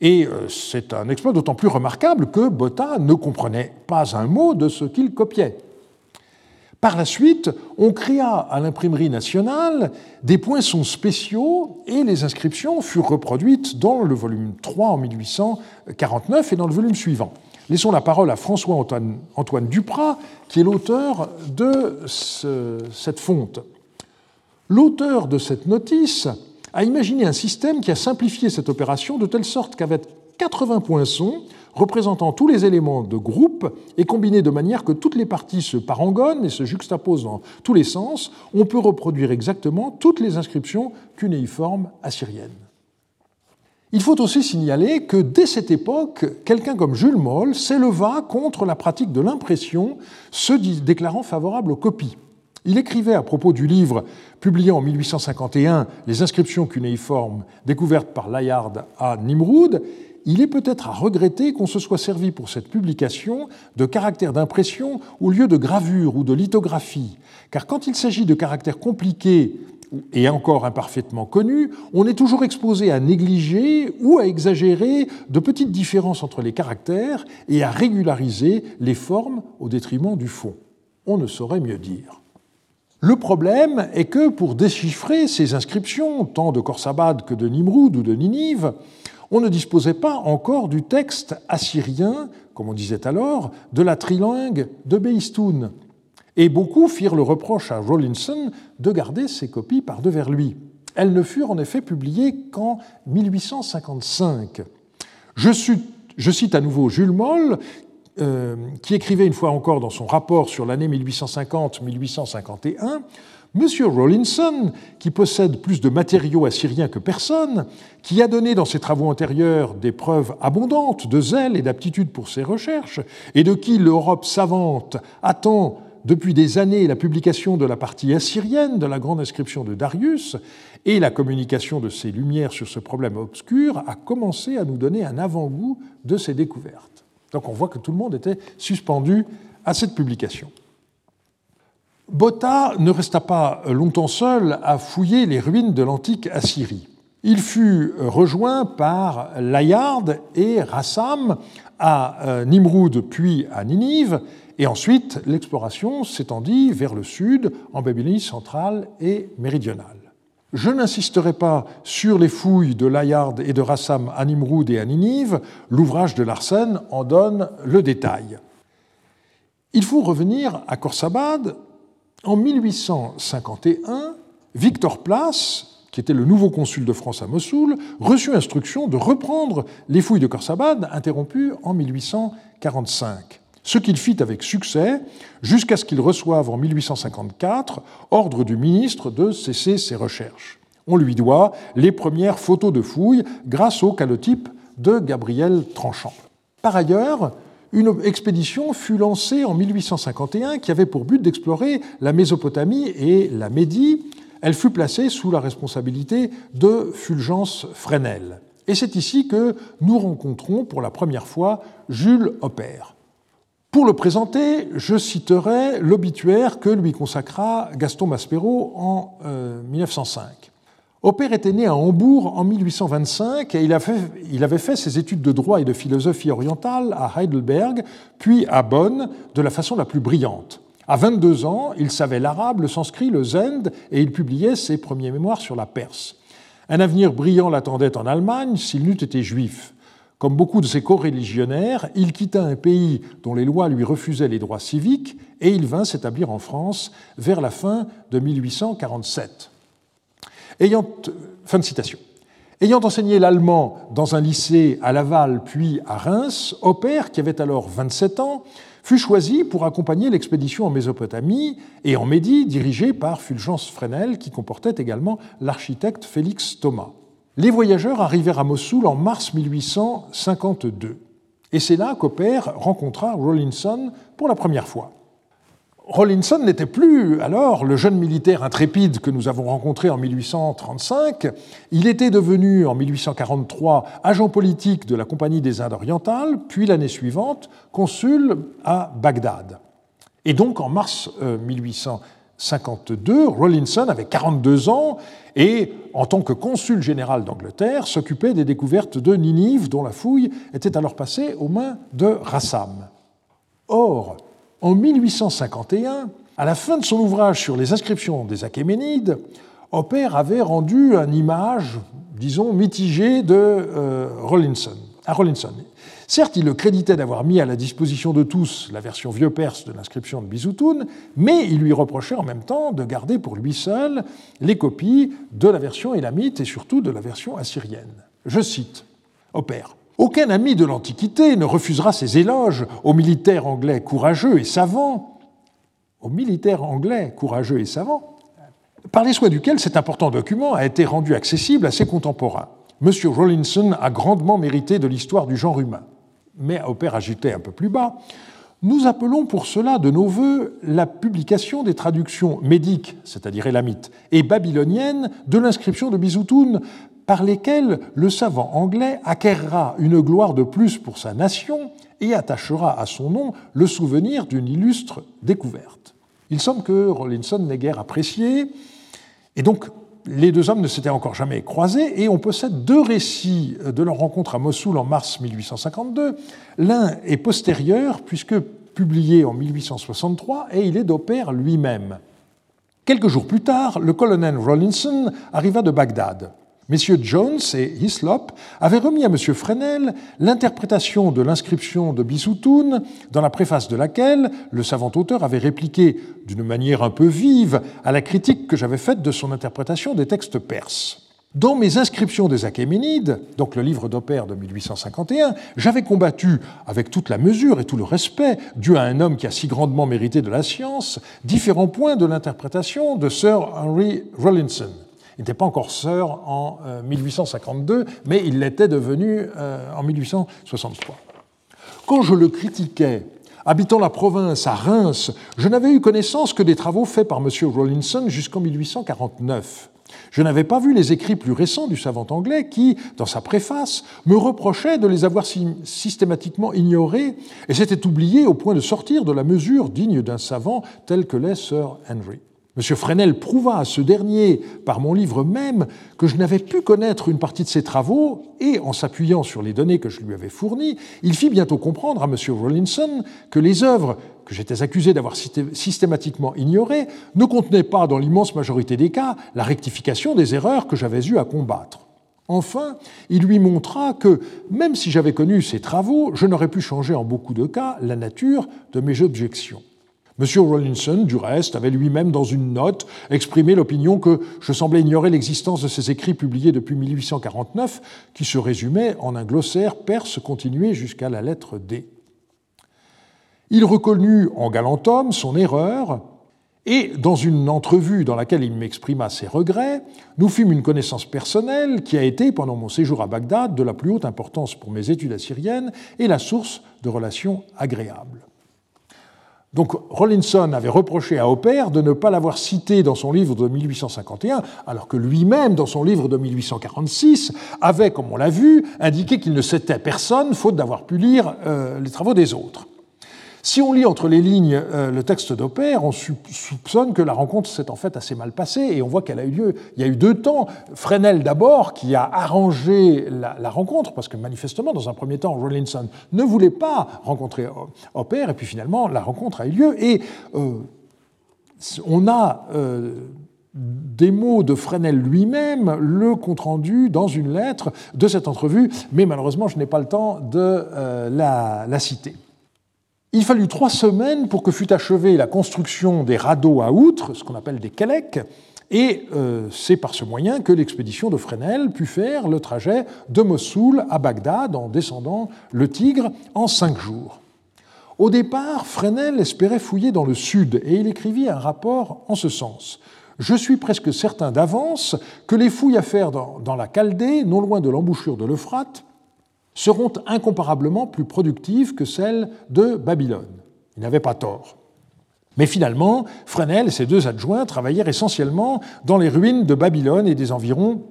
Et euh, c'est un exploit d'autant plus remarquable que Botta ne comprenait pas un mot de ce qu'il copiait. Par la suite, on créa à l'imprimerie nationale des poinçons spéciaux et les inscriptions furent reproduites dans le volume 3 en 1849 et dans le volume suivant. Laissons la parole à François-Antoine Antoine Duprat, qui est l'auteur de cette fonte. L'auteur de cette notice a imaginé un système qui a simplifié cette opération de telle sorte qu'avec 80 poinçons, représentant tous les éléments de groupe et combinés de manière que toutes les parties se parangonnent et se juxtaposent dans tous les sens, on peut reproduire exactement toutes les inscriptions cunéiformes assyriennes. Il faut aussi signaler que dès cette époque, quelqu'un comme Jules Moll s'éleva contre la pratique de l'impression, se déclarant favorable aux copies. Il écrivait à propos du livre publié en 1851, Les inscriptions cunéiformes découvertes par Layard à Nimroud, il est peut-être à regretter qu'on se soit servi pour cette publication de caractères d'impression au lieu de gravure ou de lithographie, car quand il s'agit de caractères compliqués et encore imparfaitement connus, on est toujours exposé à négliger ou à exagérer de petites différences entre les caractères et à régulariser les formes au détriment du fond. On ne saurait mieux dire. Le problème est que pour déchiffrer ces inscriptions, tant de Khorsabad que de Nimroud ou de Ninive, on ne disposait pas encore du texte assyrien, comme on disait alors, de la trilingue de Beistoun. Et beaucoup firent le reproche à Rawlinson de garder ces copies par devers lui. Elles ne furent en effet publiées qu'en 1855. Je, cite à nouveau Jules Moll, euh, qui écrivait une fois encore dans son rapport sur l'année 1850-1851 Monsieur Rawlinson, qui possède plus de matériaux assyriens que personne, qui a donné dans ses travaux antérieurs des preuves abondantes de zèle et d'aptitude pour ses recherches, et de qui l'Europe savante attend depuis des années la publication de la partie assyrienne de la grande inscription de Darius et la communication de ses lumières sur ce problème obscur, a commencé à nous donner un avant-goût de ses découvertes. Donc on voit que tout le monde était suspendu à cette publication. Botta ne resta pas longtemps seul à fouiller les ruines de l'antique Assyrie. Il fut rejoint par Layard et Rassam à euh, Nimroud puis à Ninive, et ensuite l'exploration s'étendit vers le sud, en Babylonie centrale et méridionale. Je n'insisterai pas sur les fouilles de Layard et de Rassam à Nimroud et à Ninive, l'ouvrage de Larsen en donne le détail. Il faut revenir à Khorsabad en 1851, Victor Place, qui était le nouveau consul de France à Mossoul, reçut instruction de reprendre les fouilles de Khorsabad interrompues en 1845. Ce qu'il fit avec succès jusqu'à ce qu'il reçoive en 1854 ordre du ministre de cesser ses recherches. On lui doit les premières photos de fouilles grâce au calotype de Gabriel Tranchant. Par ailleurs, une expédition fut lancée en 1851 qui avait pour but d'explorer la Mésopotamie et la Médie. Elle fut placée sous la responsabilité de Fulgence Fresnel. Et c'est ici que nous rencontrons pour la première fois Jules Hopper. Pour le présenter, je citerai l'obituaire que lui consacra Gaston Maspero en 1905. Hopper était né à Hambourg en 1825 et il, avait fait ses études de droit et de philosophie orientale à Heidelberg, puis à Bonn, de la façon la plus brillante. À 22 ans, il savait l'arabe, le sanskrit, le zend et il publiait ses premiers mémoires sur la Perse. Un avenir brillant l'attendait en Allemagne s'il n'eût été juif. Comme beaucoup de ses co-religionnaires, il quitta un pays dont les lois lui refusaient les droits civiques et il vint s'établir en France vers la fin de 1847. Ayant, enseigné l'allemand dans un lycée à Laval puis à Reims, Hopper, qui avait alors 27 ans, fut choisi pour accompagner l'expédition en Mésopotamie et en Médie dirigée par Fulgence Fresnel, qui comportait également l'architecte Félix Thomas. Les voyageurs arrivèrent à Mossoul en mars 1852. Et c'est là qu'Opère rencontra Rawlinson pour la première fois. Rawlinson n'était plus alors le jeune militaire intrépide que nous avons rencontré en 1835. Il était devenu en 1843 agent politique de la Compagnie des Indes orientales, puis l'année suivante consul à Bagdad. Et donc en mars 1852, euh, Rawlinson avait 42 ans et, en tant que consul général d'Angleterre, s'occupait des découvertes de Ninive, dont la fouille était alors passée aux mains de Rassam. Or, en 1851, à la fin de son ouvrage sur les inscriptions des Achéménides, Hopper avait rendu une image, disons, mitigée de euh, Rollinson, à Rollinson. Certes, il le créditait d'avoir mis à la disposition de tous la version vieux perse de l'inscription de Bisoutoun, mais il lui reprochait en même temps de garder pour lui seul les copies de la version élamite et surtout de la version assyrienne. Je cite Hopper. Aucun ami de l'Antiquité ne refusera ses éloges aux militaires anglais courageux et savants, aux militaires anglais courageux et savants, par les soins duquel cet important document a été rendu accessible à ses contemporains. M. Rawlinson a grandement mérité de l'histoire du genre humain. Mais Opère ajoutait un peu plus bas Nous appelons pour cela de nos voeux la publication des traductions médiques, c'est-à-dire élamites, et babyloniennes de l'inscription de Bisoutoun par lesquels le savant anglais acquérera une gloire de plus pour sa nation et attachera à son nom le souvenir d'une illustre découverte. Il semble que Rollinson n'ait guère apprécié, et donc les deux hommes ne s'étaient encore jamais croisés, et on possède deux récits de leur rencontre à Mossoul en mars 1852. L'un est postérieur, puisque publié en 1863, et il est d'Opère lui-même. Quelques jours plus tard, le colonel Rollinson arriva de Bagdad. Messieurs Jones et Hislop avaient remis à M. Fresnel l'interprétation de l'inscription de Bissoutoun, dans la préface de laquelle le savant auteur avait répliqué d'une manière un peu vive à la critique que j'avais faite de son interprétation des textes perses. Dans mes inscriptions des Achéménides, donc le livre d'Opère de 1851, j'avais combattu, avec toute la mesure et tout le respect dû à un homme qui a si grandement mérité de la science, différents points de l'interprétation de Sir Henry Rawlinson n'était pas encore sœur en 1852, euh, mais il l'était devenu euh, en 1863. Quand je le critiquais, habitant la province à Reims, je n'avais eu connaissance que des travaux faits par M. Rawlinson jusqu'en 1849. Je n'avais pas vu les écrits plus récents du savant anglais qui, dans sa préface, me reprochait de les avoir systématiquement ignorés et s'était oublié au point de sortir de la mesure digne d'un savant tel que l'est Sir Henry. M. Fresnel prouva à ce dernier, par mon livre même, que je n'avais pu connaître une partie de ses travaux, et en s'appuyant sur les données que je lui avais fournies, il fit bientôt comprendre à M. Rawlinson que les œuvres que j'étais accusé d'avoir systématiquement ignorées ne contenaient pas, dans l'immense majorité des cas, la rectification des erreurs que j'avais eu à combattre. Enfin, il lui montra que, même si j'avais connu ses travaux, je n'aurais pu changer en beaucoup de cas la nature de mes objections. M. Rawlinson, du reste, avait lui-même, dans une note, exprimé l'opinion que je semblais ignorer l'existence de ces écrits publiés depuis 1849, qui se résumaient en un glossaire perse continué jusqu'à la lettre D. Il reconnut en galant homme son erreur, et dans une entrevue dans laquelle il m'exprima ses regrets, nous fîmes une connaissance personnelle qui a été, pendant mon séjour à Bagdad, de la plus haute importance pour mes études assyriennes et la source de relations agréables. Donc Rollinson avait reproché à Hopper de ne pas l'avoir cité dans son livre de 1851, alors que lui-même, dans son livre de 1846, avait, comme on l'a vu, indiqué qu'il ne citait personne, faute d'avoir pu lire euh, les travaux des autres. Si on lit entre les lignes euh, le texte d'Opère, on soupçonne que la rencontre s'est en fait assez mal passée et on voit qu'elle a eu lieu. Il y a eu deux temps. Fresnel d'abord, qui a arrangé la, rencontre, parce que manifestement, dans un premier temps, Rollinson ne voulait pas rencontrer Opère, et puis finalement, la rencontre a eu lieu. Et euh, on a. Euh, des mots de Fresnel lui-même, le compte-rendu dans une lettre de cette entrevue, mais malheureusement, je n'ai pas le temps de la citer. Il fallut trois semaines pour que fût achevée la construction des radeaux à outre, ce qu'on appelle des kelecs, et euh, c'est par ce moyen que l'expédition de Fresnel put faire le trajet de Mossoul à Bagdad en descendant le Tigre en cinq jours. Au départ, Fresnel espérait fouiller dans le sud et il écrivit un rapport en ce sens. Je suis presque certain d'avance que les fouilles à faire dans, dans la Chaldée, non loin de l'embouchure de l'Euphrate, seront incomparablement plus productives que celles de Babylone. Il n'avait pas tort. Mais finalement, Fresnel et ses deux adjoints travaillèrent essentiellement dans les ruines de Babylone et des environs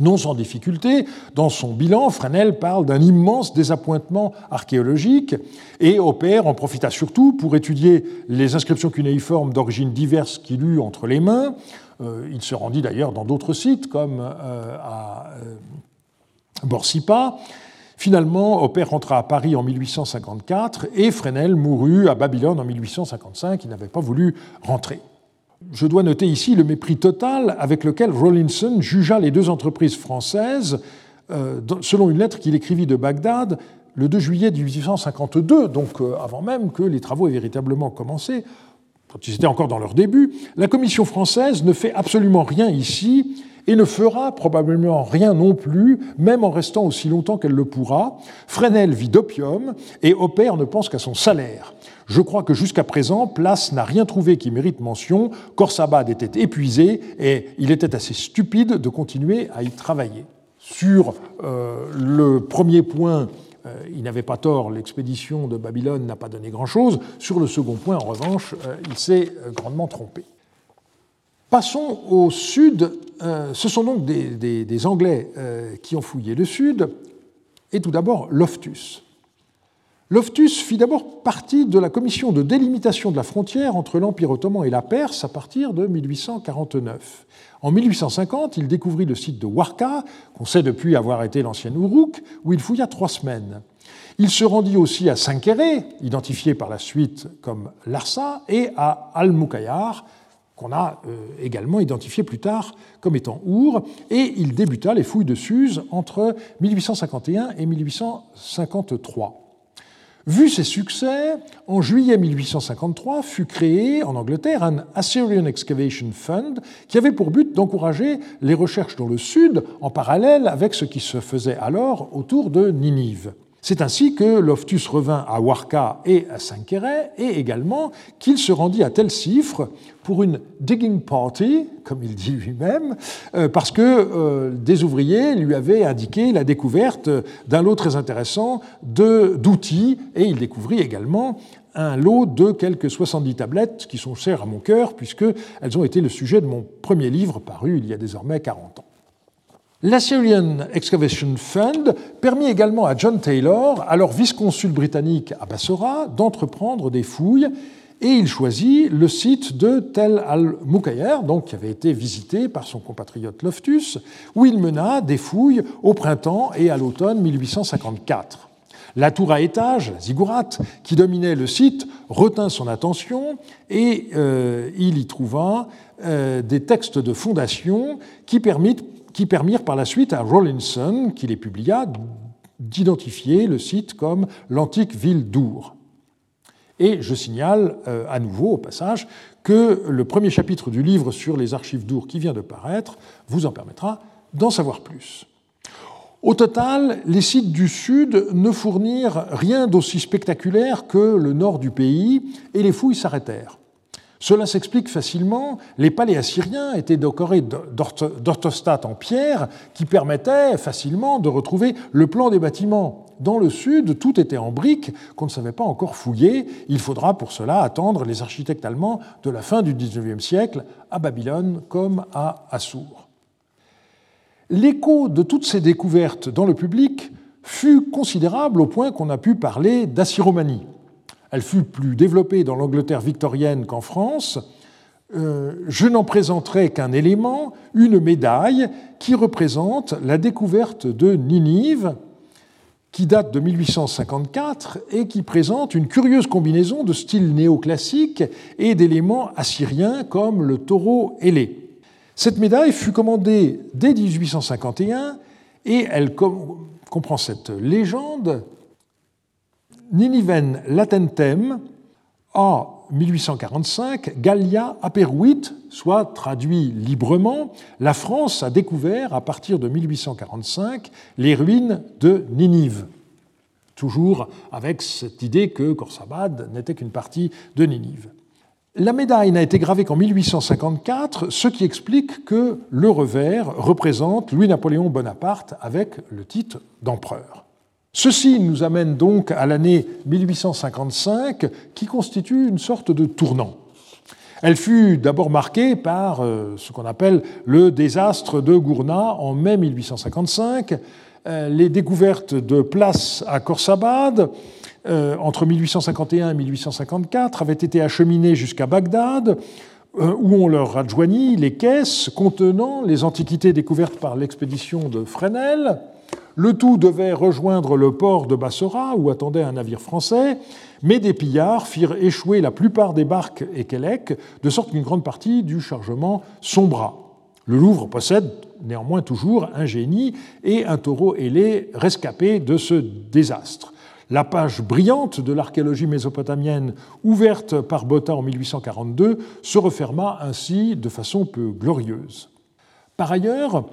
non sans difficulté. Dans son bilan, Fresnel parle d'un immense désappointement archéologique et Opère en profita surtout pour étudier les inscriptions cunéiformes d'origine diverses qu'il eut entre les mains. Euh, il se rendit d'ailleurs dans d'autres sites comme euh, à euh, Borsipa. Finalement, Opère rentra à Paris en 1854 et Fresnel mourut à Babylone en 1855. Il n'avait pas voulu rentrer. Je dois noter ici le mépris total avec lequel Rawlinson jugea les deux entreprises françaises, euh, selon une lettre qu'il écrivit de Bagdad le 2 juillet 1852, donc euh, avant même que les travaux aient véritablement commencé, quand ils étaient encore dans leur début. La Commission française ne fait absolument rien ici et ne fera probablement rien non plus, même en restant aussi longtemps qu'elle le pourra. Fresnel vit d'opium et Opère ne pense qu'à son salaire. Je crois que jusqu'à présent, Place n'a rien trouvé qui mérite mention. Corsabad était épuisé et il était assez stupide de continuer à y travailler. Sur euh, le premier point, euh, il n'avait pas tort, l'expédition de Babylone n'a pas donné grand-chose. Sur le second point, en revanche, euh, il s'est grandement trompé. Passons au sud. ce sont donc des, Anglais qui ont fouillé le sud, et tout d'abord Loftus. Loftus fit d'abord partie de la commission de délimitation de la frontière entre l'Empire ottoman et la Perse à partir de 1849. En 1850, il découvrit le site de Warka, qu'on sait depuis avoir été l'ancienne Uruk, où il fouilla trois semaines. Il se rendit aussi à Sankéré, identifié par la suite comme Larsa, et à Al-Mukayyar, qu'on a euh, également identifié plus tard comme étant Our, et il débuta les fouilles de Suse entre 1851 et 1853. Vu ses succès, en juillet 1853 fut créé en Angleterre un Assyrian Excavation Fund qui avait pour but d'encourager les recherches dans le sud en parallèle avec ce qui se faisait alors autour de Ninive. C'est ainsi que Loftus revint à Warka et à Sanqueret, et également qu'il se rendit à Telsifre pour une digging party, comme il dit lui-même, euh, parce que euh, des ouvriers lui avaient indiqué la découverte d'un lot très intéressant d'outils, et il découvrit également un lot de quelques 70 tablettes qui sont chères à mon cœur, puisqu'elles ont été le sujet de mon premier livre paru il y a désormais 40 ans. L'Assyrian Excavation Fund permit également à John Taylor, alors vice-consul britannique à Bassora, d'entreprendre des fouilles et il choisit le site de Tel al-Mukayer, donc qui avait été visité par son compatriote Loftus, où il mena des fouilles au printemps et à l'automne 1854. La tour à étage, la ziggurat, qui dominait le site, retint son attention et euh, il y trouva euh, des textes de fondation qui permettent qui permirent par la suite à Rawlinson, qui les publia, d'identifier le site comme l'antique ville d'Our. Et je signale euh, à nouveau, au passage, que le premier chapitre du livre sur les archives d'Our qui vient de paraître vous en permettra d'en savoir plus. Au total, les sites du Sud ne fournirent rien d'aussi spectaculaire que le nord du pays, et les fouilles s'arrêtèrent. Cela s'explique facilement. Les palais assyriens étaient décorés d'orthostates en pierre qui permettaient facilement de retrouver le plan des bâtiments. Dans le sud, tout était en briques qu'on ne savait pas encore fouiller. Il faudra pour cela attendre les architectes allemands de la fin du XIXe siècle à Babylone comme à Assur. L'écho de toutes ces découvertes dans le public fut considérable au point qu'on a pu parler d'assyromanie. Elle fut plus développée dans l'Angleterre victorienne qu'en France. Euh, je n'en présenterai qu'un élément, une médaille qui représente la découverte de Ninive, qui date de 1854 et qui présente une curieuse combinaison de styles néoclassiques et d'éléments assyriens comme le taureau ailé. Cette médaille fut commandée dès 1851 et elle comprend cette légende Niniven latentem a 1845, Gallia aperuit, soit traduit librement, la France a découvert à partir de 1845 les ruines de Ninive. Toujours avec cette idée que Khorsabad n'était qu'une partie de Ninive. La médaille n'a été gravée qu'en 1854, ce qui explique que le revers représente Louis-Napoléon Bonaparte avec le titre d'empereur. Ceci nous amène donc à l'année 1855 qui constitue une sorte de tournant. Elle fut d'abord marquée par euh, ce qu'on appelle le désastre de Gourna en mai 1855, euh, les découvertes de places à Khorsabad euh, entre 1851 et 1854 avaient été acheminées jusqu'à Bagdad, où on leur adjoignit les caisses contenant les antiquités découvertes par l'expédition de Fresnel. Le tout devait rejoindre le port de Bassora, où attendait un navire français, mais des pillards firent échouer la plupart des barques et Quélec, de sorte qu'une grande partie du chargement sombra. Le Louvre possède néanmoins toujours un génie et un taureau ailé rescapé de ce désastre. La page brillante de l'archéologie mésopotamienne ouverte par Botta en 1842 se referma ainsi de façon peu glorieuse. Par ailleurs,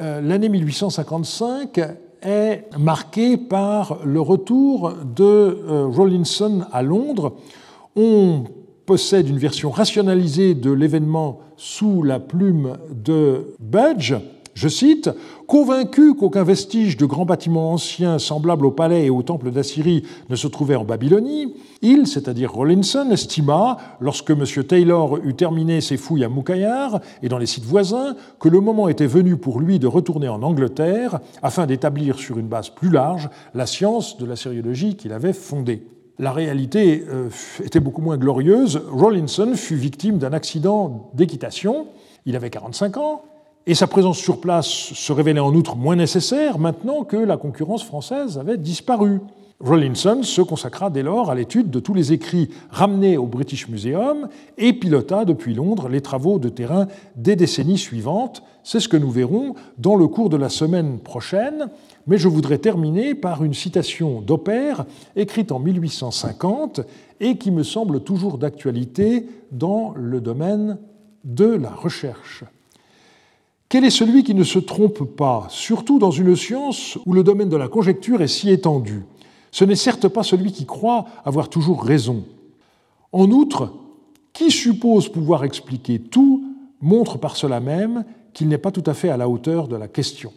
euh, l'année 1855 est marqué par le retour de euh, Rawlinson à Londres. On possède une version rationalisée de l'événement sous la plume de Budge, je cite, Convaincu qu'aucun vestige de grands bâtiments anciens semblables au palais et au temple d'Assyrie ne se trouvait en Babylonie, il, c'est-à-dire Rawlinson, estima, lorsque M. Taylor eut terminé ses fouilles à Moukaïar et dans les sites voisins, que le moment était venu pour lui de retourner en Angleterre afin d'établir sur une base plus large la science de la sériologie qu'il avait fondée. La réalité euh, était beaucoup moins glorieuse. Rawlinson fut victime d'un accident d'équitation. Il avait 45 ans, et sa présence sur place se révélait en outre moins nécessaire maintenant que la concurrence française avait disparu. Rawlinson se consacra dès lors à l'étude de tous les écrits ramenés au British Museum et pilota depuis Londres les travaux de terrain des décennies suivantes. C'est ce que nous verrons dans le cours de la semaine prochaine, mais je voudrais terminer par une citation d'Opère écrite en 1850 et qui me semble toujours d'actualité dans le domaine de la recherche. Quel est celui qui ne se trompe pas, surtout dans une science où le domaine de la conjecture est si étendu? Ce n'est certes pas celui qui croit avoir toujours raison. En outre, qui suppose pouvoir expliquer tout montre par cela même qu'il n'est pas tout à fait à la hauteur de la question.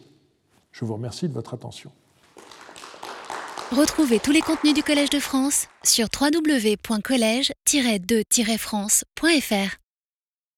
Je vous remercie de votre attention. Retrouvez tous les contenus du Collège de France sur www.colège-2-france.fr.